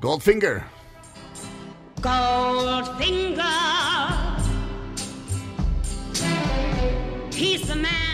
Goldfinger. Goldfinger. He's the man,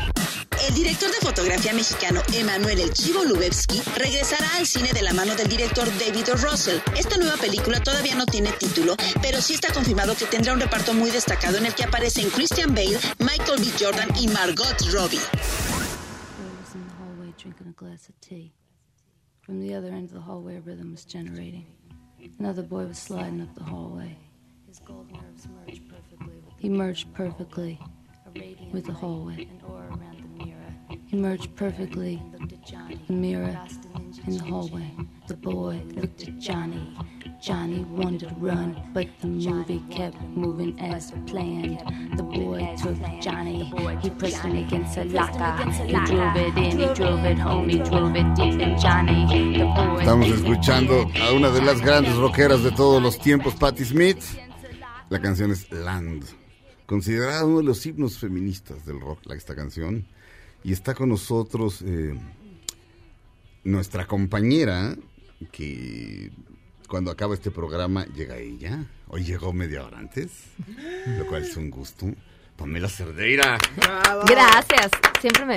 El director de fotografía mexicano Emanuel El Chivo Lubevsky regresará al cine de la mano del director David O. Russell. Esta nueva película todavía no tiene título, pero sí está confirmado que tendrá un reparto muy destacado en el que aparecen Christian Bale, Michael B. Jordan y Margot Robbie. From the other end of the hallway, a rhythm was generating. Another boy was sliding up the hallway. His gold nerves merged perfectly. He merged perfectly with the hallway. He merged perfectly the mirror in the hallway. The boy looked at Johnny. Johnny wanted to run, but the movie kept moving as planned. The boy took Johnny, he pressed him against a locker. He drove it in, he drove it home, he drove it deep in Johnny. The boy Estamos escuchando a una de las grandes rockeras de todos los tiempos, Patti Smith. La canción es Land, considerada uno de los himnos feministas del rock, esta canción. Y está con nosotros eh, nuestra compañera, que cuando acaba este programa llega ella. Hoy llegó media hora antes, lo cual es un gusto. Pamela Cerdeira. Gracias. Siempre me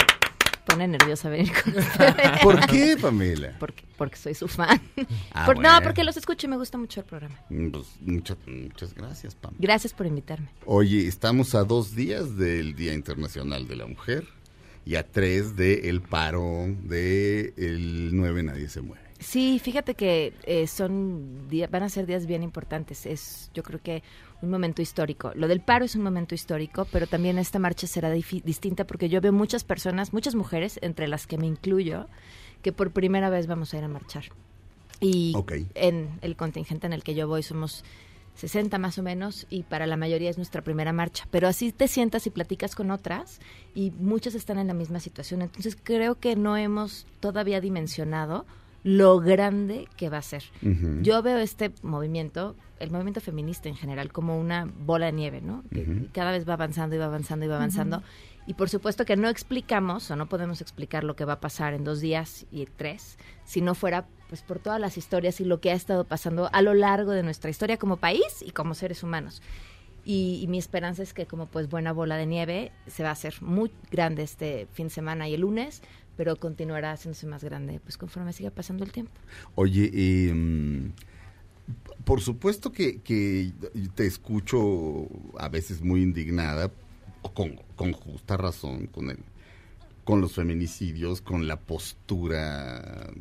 pone nerviosa venir con ustedes. ¿Por qué, Pamela? Porque, porque soy su fan. Ah, Por- bueno. No, porque los escucho y me gusta mucho el programa. Mm, pues, muchas, muchas gracias, Pam. Gracias por invitarme. Oye, estamos a dos días del Día Internacional de la Mujer y a tres del paro del el 9 Nadie se muere. Sí, fíjate que eh, son día- van a ser días bien importantes. Es, yo creo que un momento histórico. Lo del paro es un momento histórico, pero también esta marcha será distinta porque yo veo muchas personas, muchas mujeres, entre las que me incluyo, que por primera vez vamos a ir a marchar. Y en el contingente en el que yo voy somos 60 más o menos y para la mayoría es nuestra primera marcha. Pero así te sientas y platicas con otras y muchas están en la misma situación. Entonces creo que no hemos todavía dimensionado lo grande que va a ser. Yo veo este movimiento, el movimiento feminista en general, como una bola de nieve, ¿no? Que cada vez va avanzando y va avanzando y va avanzando. Y por supuesto que no explicamos o no podemos explicar lo que va a pasar en dos días y tres, si no fuera pues por todas las historias y lo que ha estado pasando a lo largo de nuestra historia como país y como seres humanos. Y, mi esperanza es que como pues buena bola de nieve se va a hacer muy grande este fin de semana y el lunes, pero continuará haciéndose más grande pues conforme siga pasando el tiempo. Oye, eh, por supuesto que, te escucho a veces muy indignada, con, con justa razón, con el, con los feminicidios, con la postura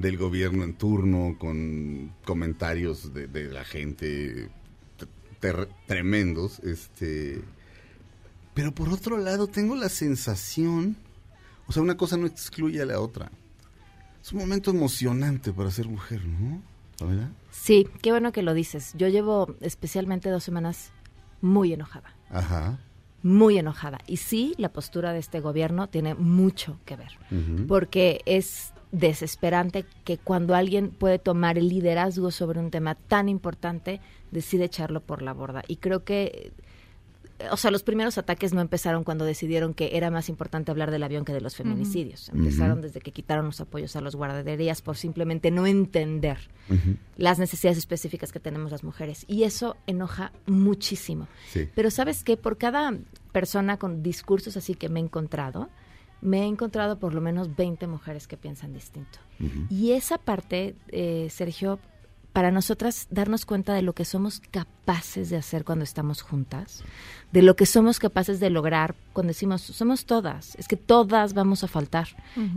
del gobierno en turno, con comentarios de, de la gente ter- tremendos, este, pero por otro lado tengo la sensación, o sea, una cosa no excluye a la otra. Es un momento emocionante para ser mujer, ¿no? ¿Verdad? Sí, qué bueno que lo dices. Yo llevo especialmente dos semanas muy enojada, Ajá. muy enojada. Y sí, la postura de este gobierno tiene mucho que ver, porque es desesperante que cuando alguien puede tomar el liderazgo sobre un tema tan importante, decide echarlo por la borda. Y creo que o sea, los primeros ataques no empezaron cuando decidieron que era más importante hablar del avión que de los feminicidios. Empezaron desde que quitaron los apoyos a las guarderías por simplemente no entender las necesidades específicas que tenemos las mujeres. Y eso enoja muchísimo. Sí. Pero sabes qué, por cada persona con discursos así que me he encontrado, me he encontrado por lo menos 20 mujeres que piensan distinto. Y esa parte, eh, Sergio, para nosotras darnos cuenta de lo que somos capaces de hacer cuando estamos juntas, de lo que somos capaces de lograr cuando decimos, somos todas, es que todas vamos a faltar,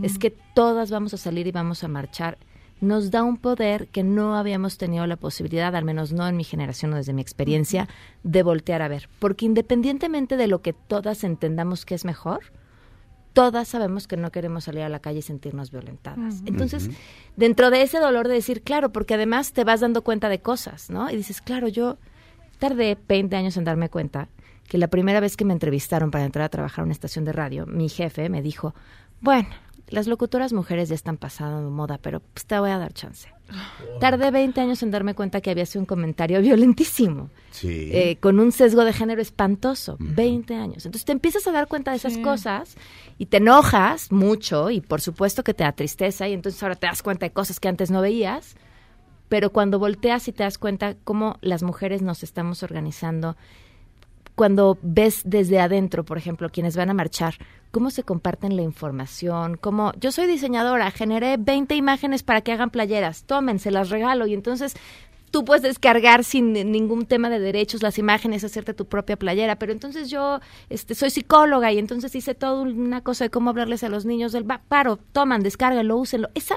es que todas vamos a salir y vamos a marchar, nos da un poder que no habíamos tenido la posibilidad, al menos no en mi generación o desde mi experiencia, de voltear a ver. Porque independientemente de lo que todas entendamos que es mejor, todas sabemos que no queremos salir a la calle y sentirnos violentadas. Entonces, dentro de ese dolor de decir, claro, porque además te vas dando cuenta de cosas, ¿no? Y dices, claro, yo tardé 20 años en darme cuenta que la primera vez que me entrevistaron para entrar a trabajar a una estación de radio, mi jefe me dijo, bueno, las locutoras mujeres ya están pasando de moda, pero pues te voy a dar chance. Tardé 20 años en darme cuenta que había sido un comentario violentísimo, Sí. eh, con un sesgo de género espantoso. 20 años. Entonces te empiezas a dar cuenta de esas cosas y te enojas mucho y por supuesto que te da tristeza y entonces ahora te das cuenta de cosas que antes no veías. Pero cuando volteas y te das cuenta cómo las mujeres nos estamos organizando, cuando ves desde adentro, por ejemplo, quienes van a marchar, cómo se comparten la información, cómo yo soy diseñadora, generé 20 imágenes para que hagan playeras, tomen, se las regalo. Y entonces tú puedes descargar sin ningún tema de derechos las imágenes, hacerte tu propia playera, pero entonces yo este, soy psicóloga y entonces hice toda una cosa de cómo hablarles a los niños del paro, toman, descárgalo, úsenlo. Esa,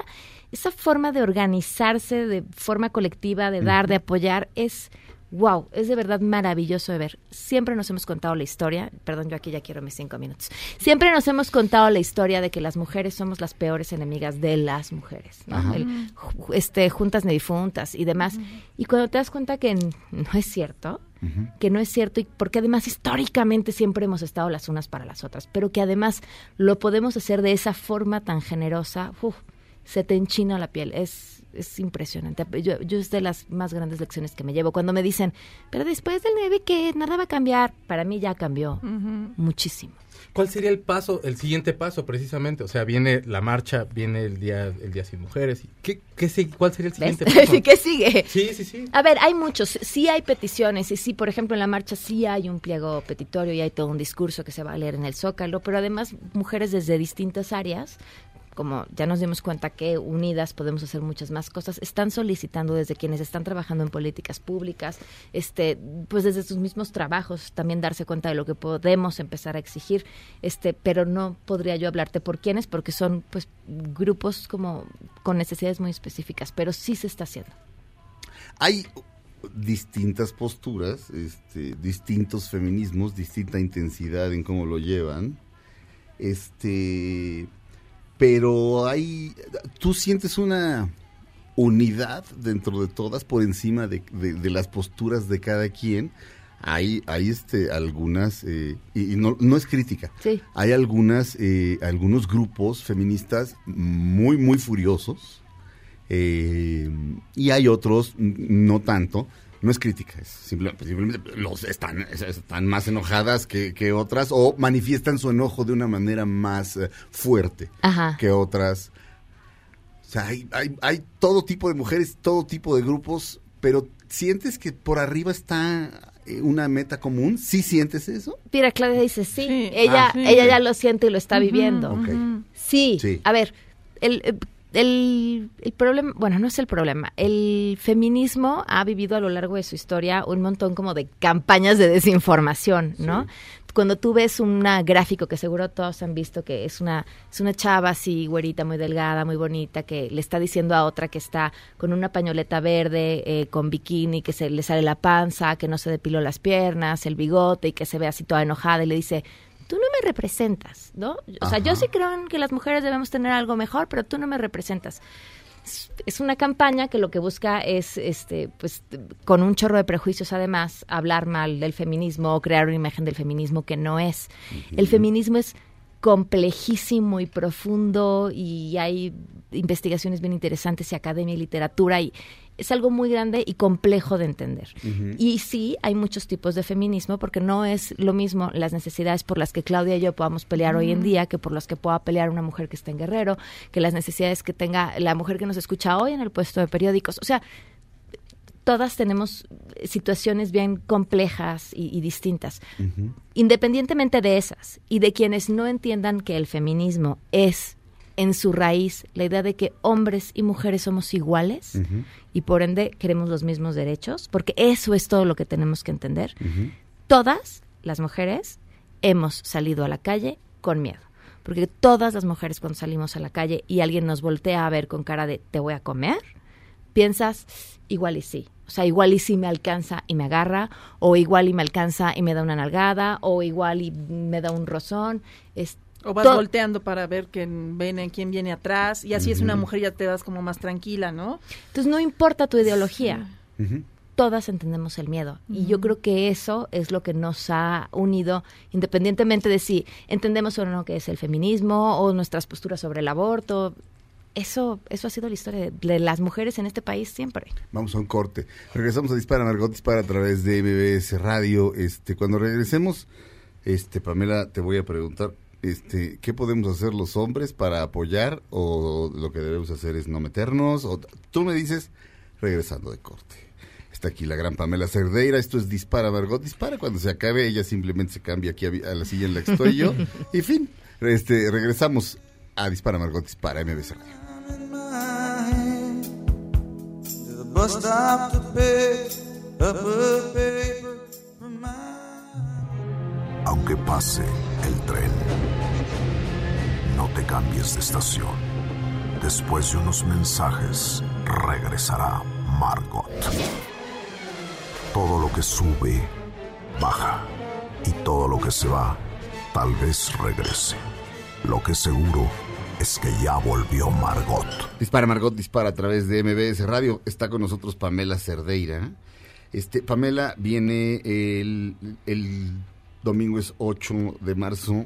esa forma de organizarse de forma colectiva, de dar, de apoyar, es wow, es de verdad maravilloso de ver. Siempre nos hemos contado la historia, perdón, yo aquí ya quiero mis cinco minutos. Siempre nos hemos contado la historia de que las mujeres somos las peores enemigas de las mujeres, ¿no? El- este, juntas ni difuntas y demás. Y cuando te das cuenta que no es cierto, que no es cierto, y porque además históricamente siempre hemos estado las unas para las otras, pero que además lo podemos hacer de esa forma tan generosa, uf, se te enchina la piel, es, es impresionante. Yo, yo es de las más grandes lecciones que me llevo. Cuando me dicen, pero después del 9 que nada va a cambiar, para mí ya cambió muchísimo. ¿Cuál sería el paso, el siguiente paso precisamente? O sea, viene la marcha, viene el día, el día sin mujeres. ¿Qué, qué, ¿Cuál sería el siguiente ¿Ves? paso? ¿Qué sigue? Sí, sí, sí. A ver, hay muchos, sí hay peticiones y sí, por ejemplo, en la marcha sí hay un pliego petitorio y hay todo un discurso que se va a leer en el Zócalo, pero además mujeres desde distintas áreas, como ya nos dimos cuenta que unidas podemos hacer muchas más cosas, están solicitando desde quienes están trabajando en políticas públicas, este, pues desde sus mismos trabajos también darse cuenta de lo que podemos empezar a exigir, este, pero no podría yo hablarte por quiénes, porque son pues grupos como con necesidades muy específicas, pero sí se está haciendo. Hay distintas posturas, este, distintos feminismos, distinta intensidad en cómo lo llevan. Este, pero hay, tú sientes una unidad dentro de todas por encima de, de- de las posturas de cada quien. Hay, hay este, algunas, eh, y, y no, no es crítica, Sí. hay algunas, eh, algunos grupos feministas muy, muy furiosos, eh, y hay otros no tanto. No es crítica, es simple- simplemente los están, es- están más enojadas que, que otras o manifiestan su enojo de una manera más eh, fuerte Ajá. que otras. O sea, hay, hay, hay todo tipo de mujeres, todo tipo de grupos, pero ¿sientes que por arriba está eh, una meta común? ¿Sí sientes eso? Mira, Claudia dice sí, ella, Ah, sí. ella ya lo siente y lo está Ujú, viviendo. ok. Sí. Sí. a ver, el, eh, el, el problema, bueno, no es el problema, el feminismo ha vivido a lo largo de su historia un montón como de campañas de desinformación, ¿no? Cuando tú ves un gráfico que seguro todos han visto que es una es una chava así güerita muy delgada muy bonita que le está diciendo a otra que está con una pañoleta verde eh, con bikini que se le sale la panza que no se depiló las piernas el bigote y que se ve así toda enojada y le dice tú no me representas, ¿no? O sea, yo sí creo en que las mujeres debemos tener algo mejor, pero tú no me representas. Es- Es una campaña que lo que busca es, este, pues, con un chorro de prejuicios además, hablar mal del feminismo o crear una imagen del feminismo que no es. El feminismo es complejísimo y profundo y hay investigaciones bien interesantes y academia y literatura y es algo muy grande y complejo de entender. Y sí, hay muchos tipos de feminismo porque no es lo mismo las necesidades por las que Claudia y yo podamos pelear hoy en día que por las que pueda pelear una mujer que está en Guerrero, que las necesidades que tenga la mujer que nos escucha hoy en el puesto de periódicos. O sea, todas tenemos situaciones bien complejas y, y distintas. Independientemente de esas y de quienes no entiendan que el feminismo es en su raíz la idea de que hombres y mujeres somos iguales y por ende queremos los mismos derechos, porque eso es todo lo que tenemos que entender. Todas las mujeres hemos salido a la calle con miedo. Porque todas las mujeres cuando salimos a la calle y alguien nos voltea a ver con cara de te voy a comer, piensas igual y sí. O sea, igual y sí me alcanza y me agarra, o igual y me alcanza y me da una nalgada, o igual y me da un rozón. Es O vas to- volteando para ver quién viene, quién viene atrás. Y así es una mujer, ya te vas como más tranquila, ¿no? Entonces no importa tu ideología. Todas entendemos el miedo. Y yo creo que eso es lo que nos ha unido, independientemente de si entendemos o no qué es el feminismo o nuestras posturas sobre el aborto. Eso, eso ha sido la historia de, de las mujeres en este país siempre. Vamos a un corte. Regresamos a Dispara, Margot Dispara a través de MBS Radio. Este, cuando regresemos, este, Pamela, te voy a preguntar, este, ¿qué podemos hacer los hombres para apoyar o lo que debemos hacer es no meternos? O, tú me dices, regresando de corte. Está aquí la gran Pamela Cerdeira, esto es Dispara, Margot Dispara. Cuando se acabe, ella simplemente se cambia aquí a, la silla en la que estoy yo. y fin, este, regresamos a Dispara, Margot Dispara, MBS Radio. Aunque pase el tren, no te cambies de estación. Después de unos mensajes, regresará Margot. Todo lo que sube, baja. Y todo lo que se va, tal vez regrese. Lo que seguro es que ya volvió Margot. Dispara Margot, dispara a través de MBS Radio. Está con nosotros Pamela Cerdeira. Este, Pamela viene el, el domingo es 8 de marzo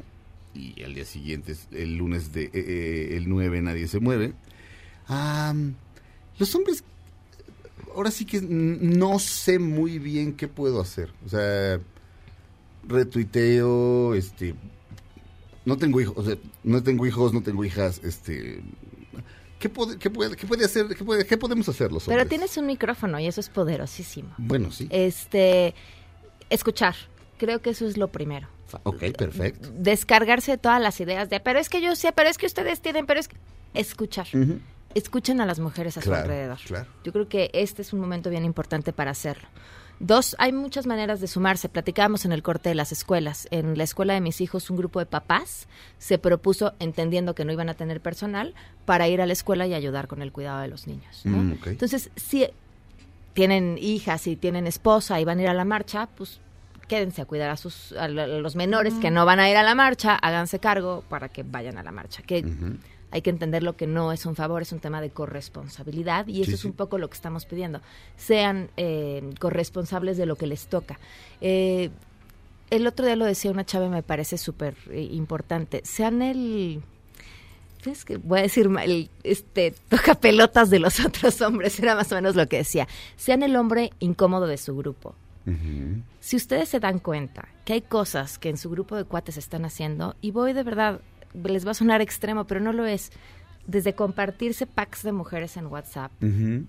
y al día siguiente es el lunes de eh, eh, el 9 nadie se mueve. Los hombres ahora sí que no sé muy bien qué puedo hacer. O sea, retuiteo, este no tengo hijos, o sea, no tengo hijos, no tengo hijas, este ¿qué puede, qué puede, qué puede hacer, qué, puede- qué podemos hacer los Pero hombres? tienes un micrófono y eso es poderosísimo. Bueno, sí. Este, escuchar. Creo que eso es lo primero. Ok, perfecto. Descargarse de todas las ideas de, pero es que yo sé, pero es que ustedes tienen, pero es que... Escuchar. Escuchen a las mujeres a su alrededor. claro. Yo creo que este es un momento bien importante para hacerlo. Dos, hay muchas maneras de sumarse. Platicábamos en el corte de las escuelas. En la escuela de mis hijos, un grupo de papás se propuso, entendiendo que no iban a tener personal, para ir a la escuela y ayudar con el cuidado de los niños. ¿no? Mm. Entonces, si tienen hijas y tienen esposa y van a ir a la marcha, pues quédense a cuidar a, sus, a lo- a los menores que no van a ir a la marcha, háganse cargo para que vayan a la marcha. Que hay que entender lo que no es un favor, es un tema de corresponsabilidad y eso es sí. un poco lo que estamos pidiendo. Sean eh, corresponsables de lo que les toca. Eh, el otro día lo decía una chava y me parece súper eh, importante. Sean el... Es que voy a decir mal, el, este toca pelotas de los otros hombres, era más o menos lo que decía. Sean el hombre incómodo de su grupo. Si ustedes se dan cuenta que hay cosas que en su grupo de cuates están haciendo, y voy de verdad, les va a sonar extremo, pero no lo es, desde compartirse packs de mujeres en WhatsApp,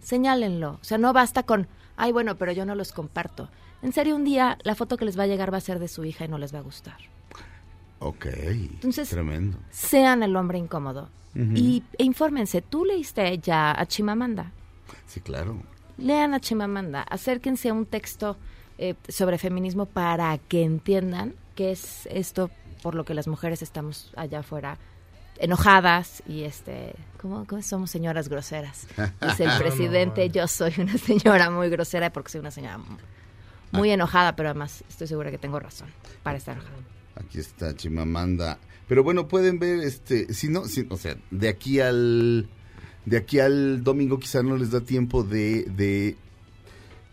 señálenlo. O sea, no basta con, ay, bueno, pero yo no los comparto. En serio, un día la foto que les va a llegar va a ser de su hija y no les va a gustar. Ok. Entonces, Tremendo. Sean el hombre incómodo. Y e infórmense, tú leíste ya a Chimamanda. Sí, claro. Lean a Chimamanda, acérquense a un texto eh, sobre feminismo para que entiendan qué es esto por lo que las mujeres estamos allá afuera enojadas y este ¿cómo, cómo somos señoras groseras? Dice el presidente, yo soy una señora muy grosera porque soy una señora mu- muy Ah. enojada, pero además estoy segura que tengo razón para estar enojada. Aquí está Chimamanda. Pero bueno, pueden ver, este, si no, si- o sea, de aquí al, de aquí al domingo quizá no les da tiempo de, de,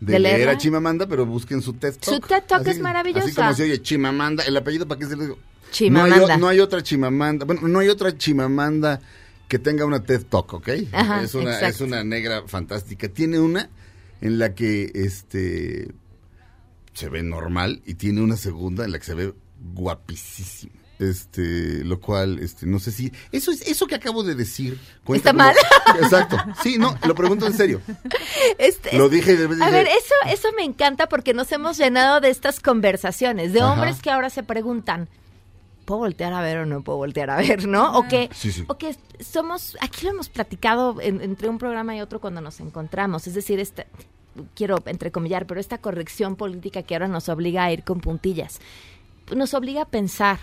de ¿De leer a Chimamanda, pero busquen su TED Talk. Su TED Talk Así- es maravillosa. Así como se oye Chimamanda, el apellido para qué se lo digo. Chimamanda. No hay, o- no hay otra Chimamanda, bueno, no hay otra Chimamanda que tenga una TED Talk, ¿ok? Ajá, es, una, exacto. es una negra fantástica. Tiene una en la que este se ve normal y tiene una segunda en la que se ve guapísima. Este, lo cual, este, no sé si eso es eso que acabo de decir. ¿Está como- mal? Exacto. Sí, no, lo pregunto en serio. Este- Lo dije. de- A ver, eso, eso me encanta porque nos hemos llenado de estas conversaciones, de Ajá. hombres que ahora se preguntan, ¿puedo voltear a ver o no puedo voltear a ver, no? O que, Sí, sí. o que somos, aquí lo hemos platicado en- entre un programa y otro cuando nos encontramos, es decir, este, quiero entrecomillar, pero esta corrección política que ahora nos obliga a ir con puntillas, nos obliga a pensar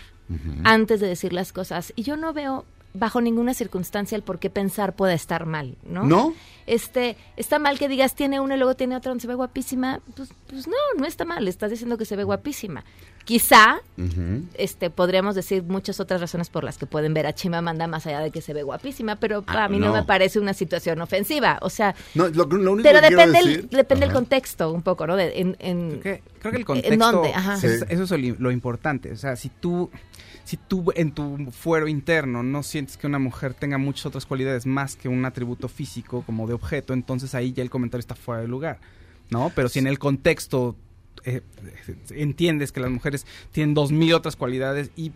antes de decir las cosas. Y yo no veo bajo ninguna circunstancia el por qué pensar puede estar mal, ¿no? ¿No? Este, está mal que digas tiene una y luego tiene otra donde se ve guapísima. Pues, pues no, no está mal, estás diciendo que se ve guapísima. Quizá este, podríamos decir muchas otras razones por las que pueden ver a Chimamanda más allá de que se ve guapísima, pero Ah, a mí no. no. me parece una situación ofensiva. O sea, No, lo, lo único pero que depende, decir- el, depende el Ajá. contexto un poco, ¿no? De- en, en- Creo que el ¿En contexto, dónde? Ajá. es- eso es lo, lo importante. O sea, si tú, si tú en tu fuero interno no sientes que una mujer tenga muchas otras cualidades más que un atributo físico como de objeto, entonces ahí ya el comentario está fuera de lugar, ¿no? Pero si en el contexto eh, entiendes que las mujeres tienen dos mil otras cualidades y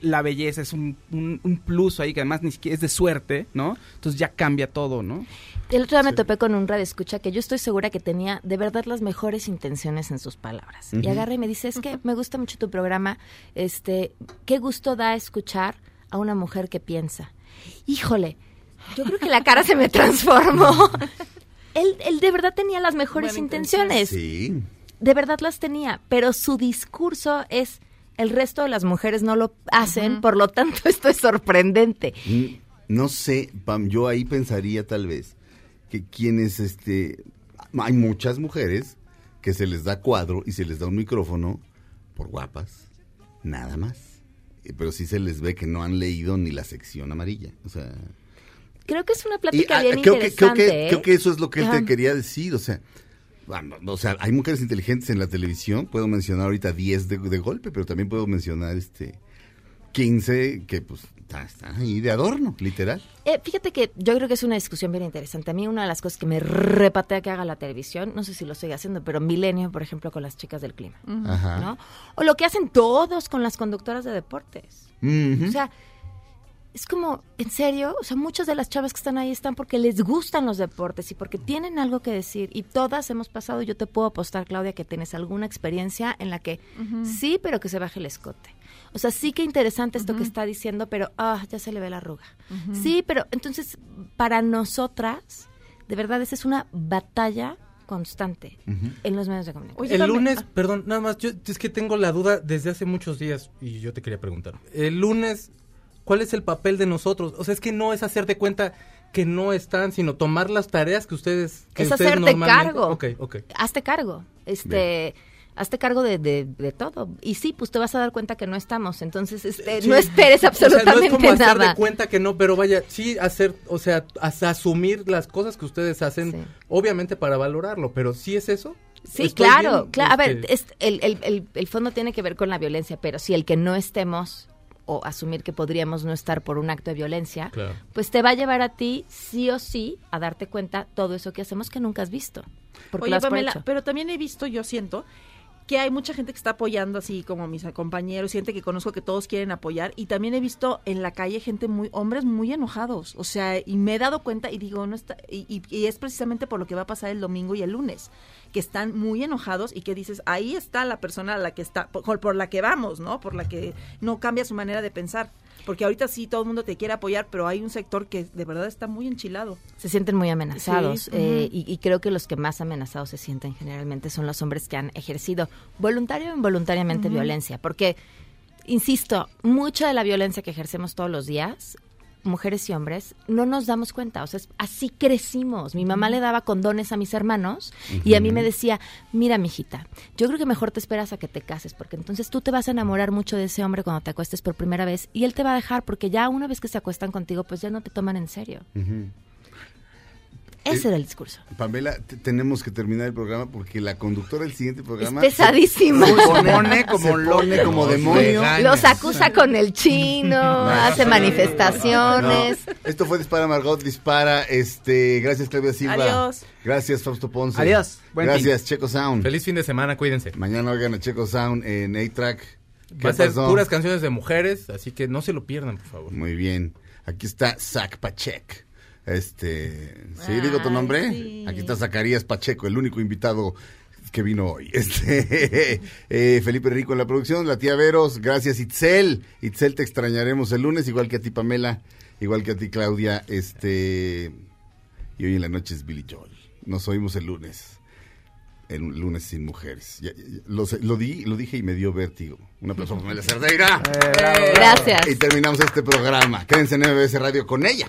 la belleza es un, un- un plus ahí que además ni siquiera es de suerte, ¿no? Entonces ya cambia todo, ¿no? El otro día me topé con un radio escucha que yo estoy segura que tenía de verdad las mejores intenciones en sus palabras. Y agarra y me dice, es que me gusta mucho tu programa, este, qué gusto da escuchar a una mujer que piensa. Híjole, yo creo que la cara se me transformó. él, él de verdad tenía las mejores Buena intenciones. Sí. De verdad las tenía, pero su discurso es, el resto de las mujeres no lo hacen, por lo tanto esto es sorprendente. No sé, Pam, yo ahí pensaría tal vez que quienes, este, hay muchas mujeres que se les da cuadro y se les da un micrófono por guapas, nada más. Eh, Pero sí se les ve que no han leído ni la sección amarilla. O sea, Creo que es una plática ah, bien creo, que, creo, interesante. que, ¿eh? creo que eso es lo que él te quería decir. O sea, o sea, hay mujeres inteligentes en la televisión. Puedo mencionar ahorita 10 de, de golpe, pero también puedo mencionar este 15 que pues están están ahí de adorno, literal. Eh, fíjate que yo creo que es una discusión bien interesante. A mí una de las cosas que me repatea que haga la televisión, no sé si lo sigue haciendo, pero Milenio, por ejemplo, con las chicas del clima. Ajá. ¿no? O lo que hacen todos con las conductoras de deportes. Ujú. O sea, es como, en serio, o sea, muchas de las chavas que están ahí están porque les gustan los deportes y porque tienen algo que decir. Y todas hemos pasado, yo te puedo apostar, Claudia, que tienes alguna experiencia en la que sí, pero que se baje el escote. O sea, sí que interesante esto que está diciendo, pero ah, ya se le ve la arruga. Sí, pero entonces, para nosotras, de verdad, esa es una batalla constante en los medios de comunicación. el lunes, perdón, nada más, yo es que tengo la duda desde hace muchos días y yo te quería preguntar. El lunes, ¿cuál es el papel de nosotros? O sea, es que no es hacer de cuenta que no están, sino tomar las tareas que ustedes que es ustedes hacerte normalmente- cargo. Ok, ok. Hazte cargo. Este, hazte cargo de, de, de todo. Y sí, pues te vas a dar cuenta que no estamos. Entonces, este, Sí. no esperes O sea, absolutamente no es como hacer de cuenta que no, pero vaya, sí hacer, o sea, as- asumir las cosas que ustedes hacen, obviamente para valorarlo, pero sí es eso. Sí, claro, bien, claro. A ver, este, es- el, el, el, el fondo tiene que ver con la violencia, pero si el que no estemos o asumir que podríamos no estar por un acto de violencia, Claro. pues te va a llevar a ti sí o sí a darte cuenta todo eso que hacemos que nunca has visto. Porque Oye, lo has por Pamela, hecho. pero también he visto, yo siento, que hay mucha gente que está apoyando, así como mis compañeros, gente que conozco que todos quieren apoyar, y también he visto en la calle gente muy, hombres muy enojados, o sea, y me he dado cuenta y digo, no está, y, y- y es precisamente por lo que va a pasar el domingo y el lunes, que están muy enojados y que dices, ahí está la persona a la que está, por, por la que vamos, ¿no? Por la que no cambia su manera de pensar. Porque ahorita sí todo el mundo te quiere apoyar, pero hay un sector que de verdad está muy enchilado. se sienten muy amenazados Sí, eh, y, y creo que los que más amenazados se sienten generalmente son los hombres que han ejercido voluntario o involuntariamente violencia, porque, insisto, mucha de la violencia que ejercemos todos los días, mujeres y hombres, no nos damos cuenta, o sea, es- así crecimos. Mi mamá le daba condones a mis hermanos y a mí me decía, mira, mijita, yo creo que mejor te esperas a que te cases, porque entonces tú te vas a enamorar mucho de ese hombre cuando te acuestes por primera vez y él te va a dejar, porque ya una vez que se acuestan contigo, pues ya no te toman en serio. Ese era el discurso. Pamela, te- tenemos que terminar el programa porque la conductora del siguiente programa... Es pesadísima. Se, pone, como se pone como demonio. Los acusa con el chino, hace manifestaciones. No, esto fue Dispara Margot, Dispara. Este, gracias Claudia Silva. Adiós. Gracias Fausto Ponce. Adiós. Buen gracias Checo Sound. Feliz fin de semana, cuídense. Mañana oigan a Checo Sound en A-Track. Va a ser pasó? puras canciones de mujeres, así que no se lo pierdan, por favor. Muy bien. Aquí está Zach Pachek. Este, ¿sí digo tu nombre? sí. Aquí está Zacarías Pacheco, el único invitado que vino hoy. Este, eh, Felipe Rico en la producción, la tía Veros, gracias Itzel. Itzel te extrañaremos el lunes, igual que a ti Pamela, igual que a ti Claudia. Este, y hoy en la noche es Billy Joel. Nos oímos el lunes. El lunes sin mujeres. Ya- ya- lo, di, lo dije y me dio vértigo. Un aplauso para Pamela Cerdeira. Gracias. Y terminamos este programa. Quédense en MBS Radio con ella.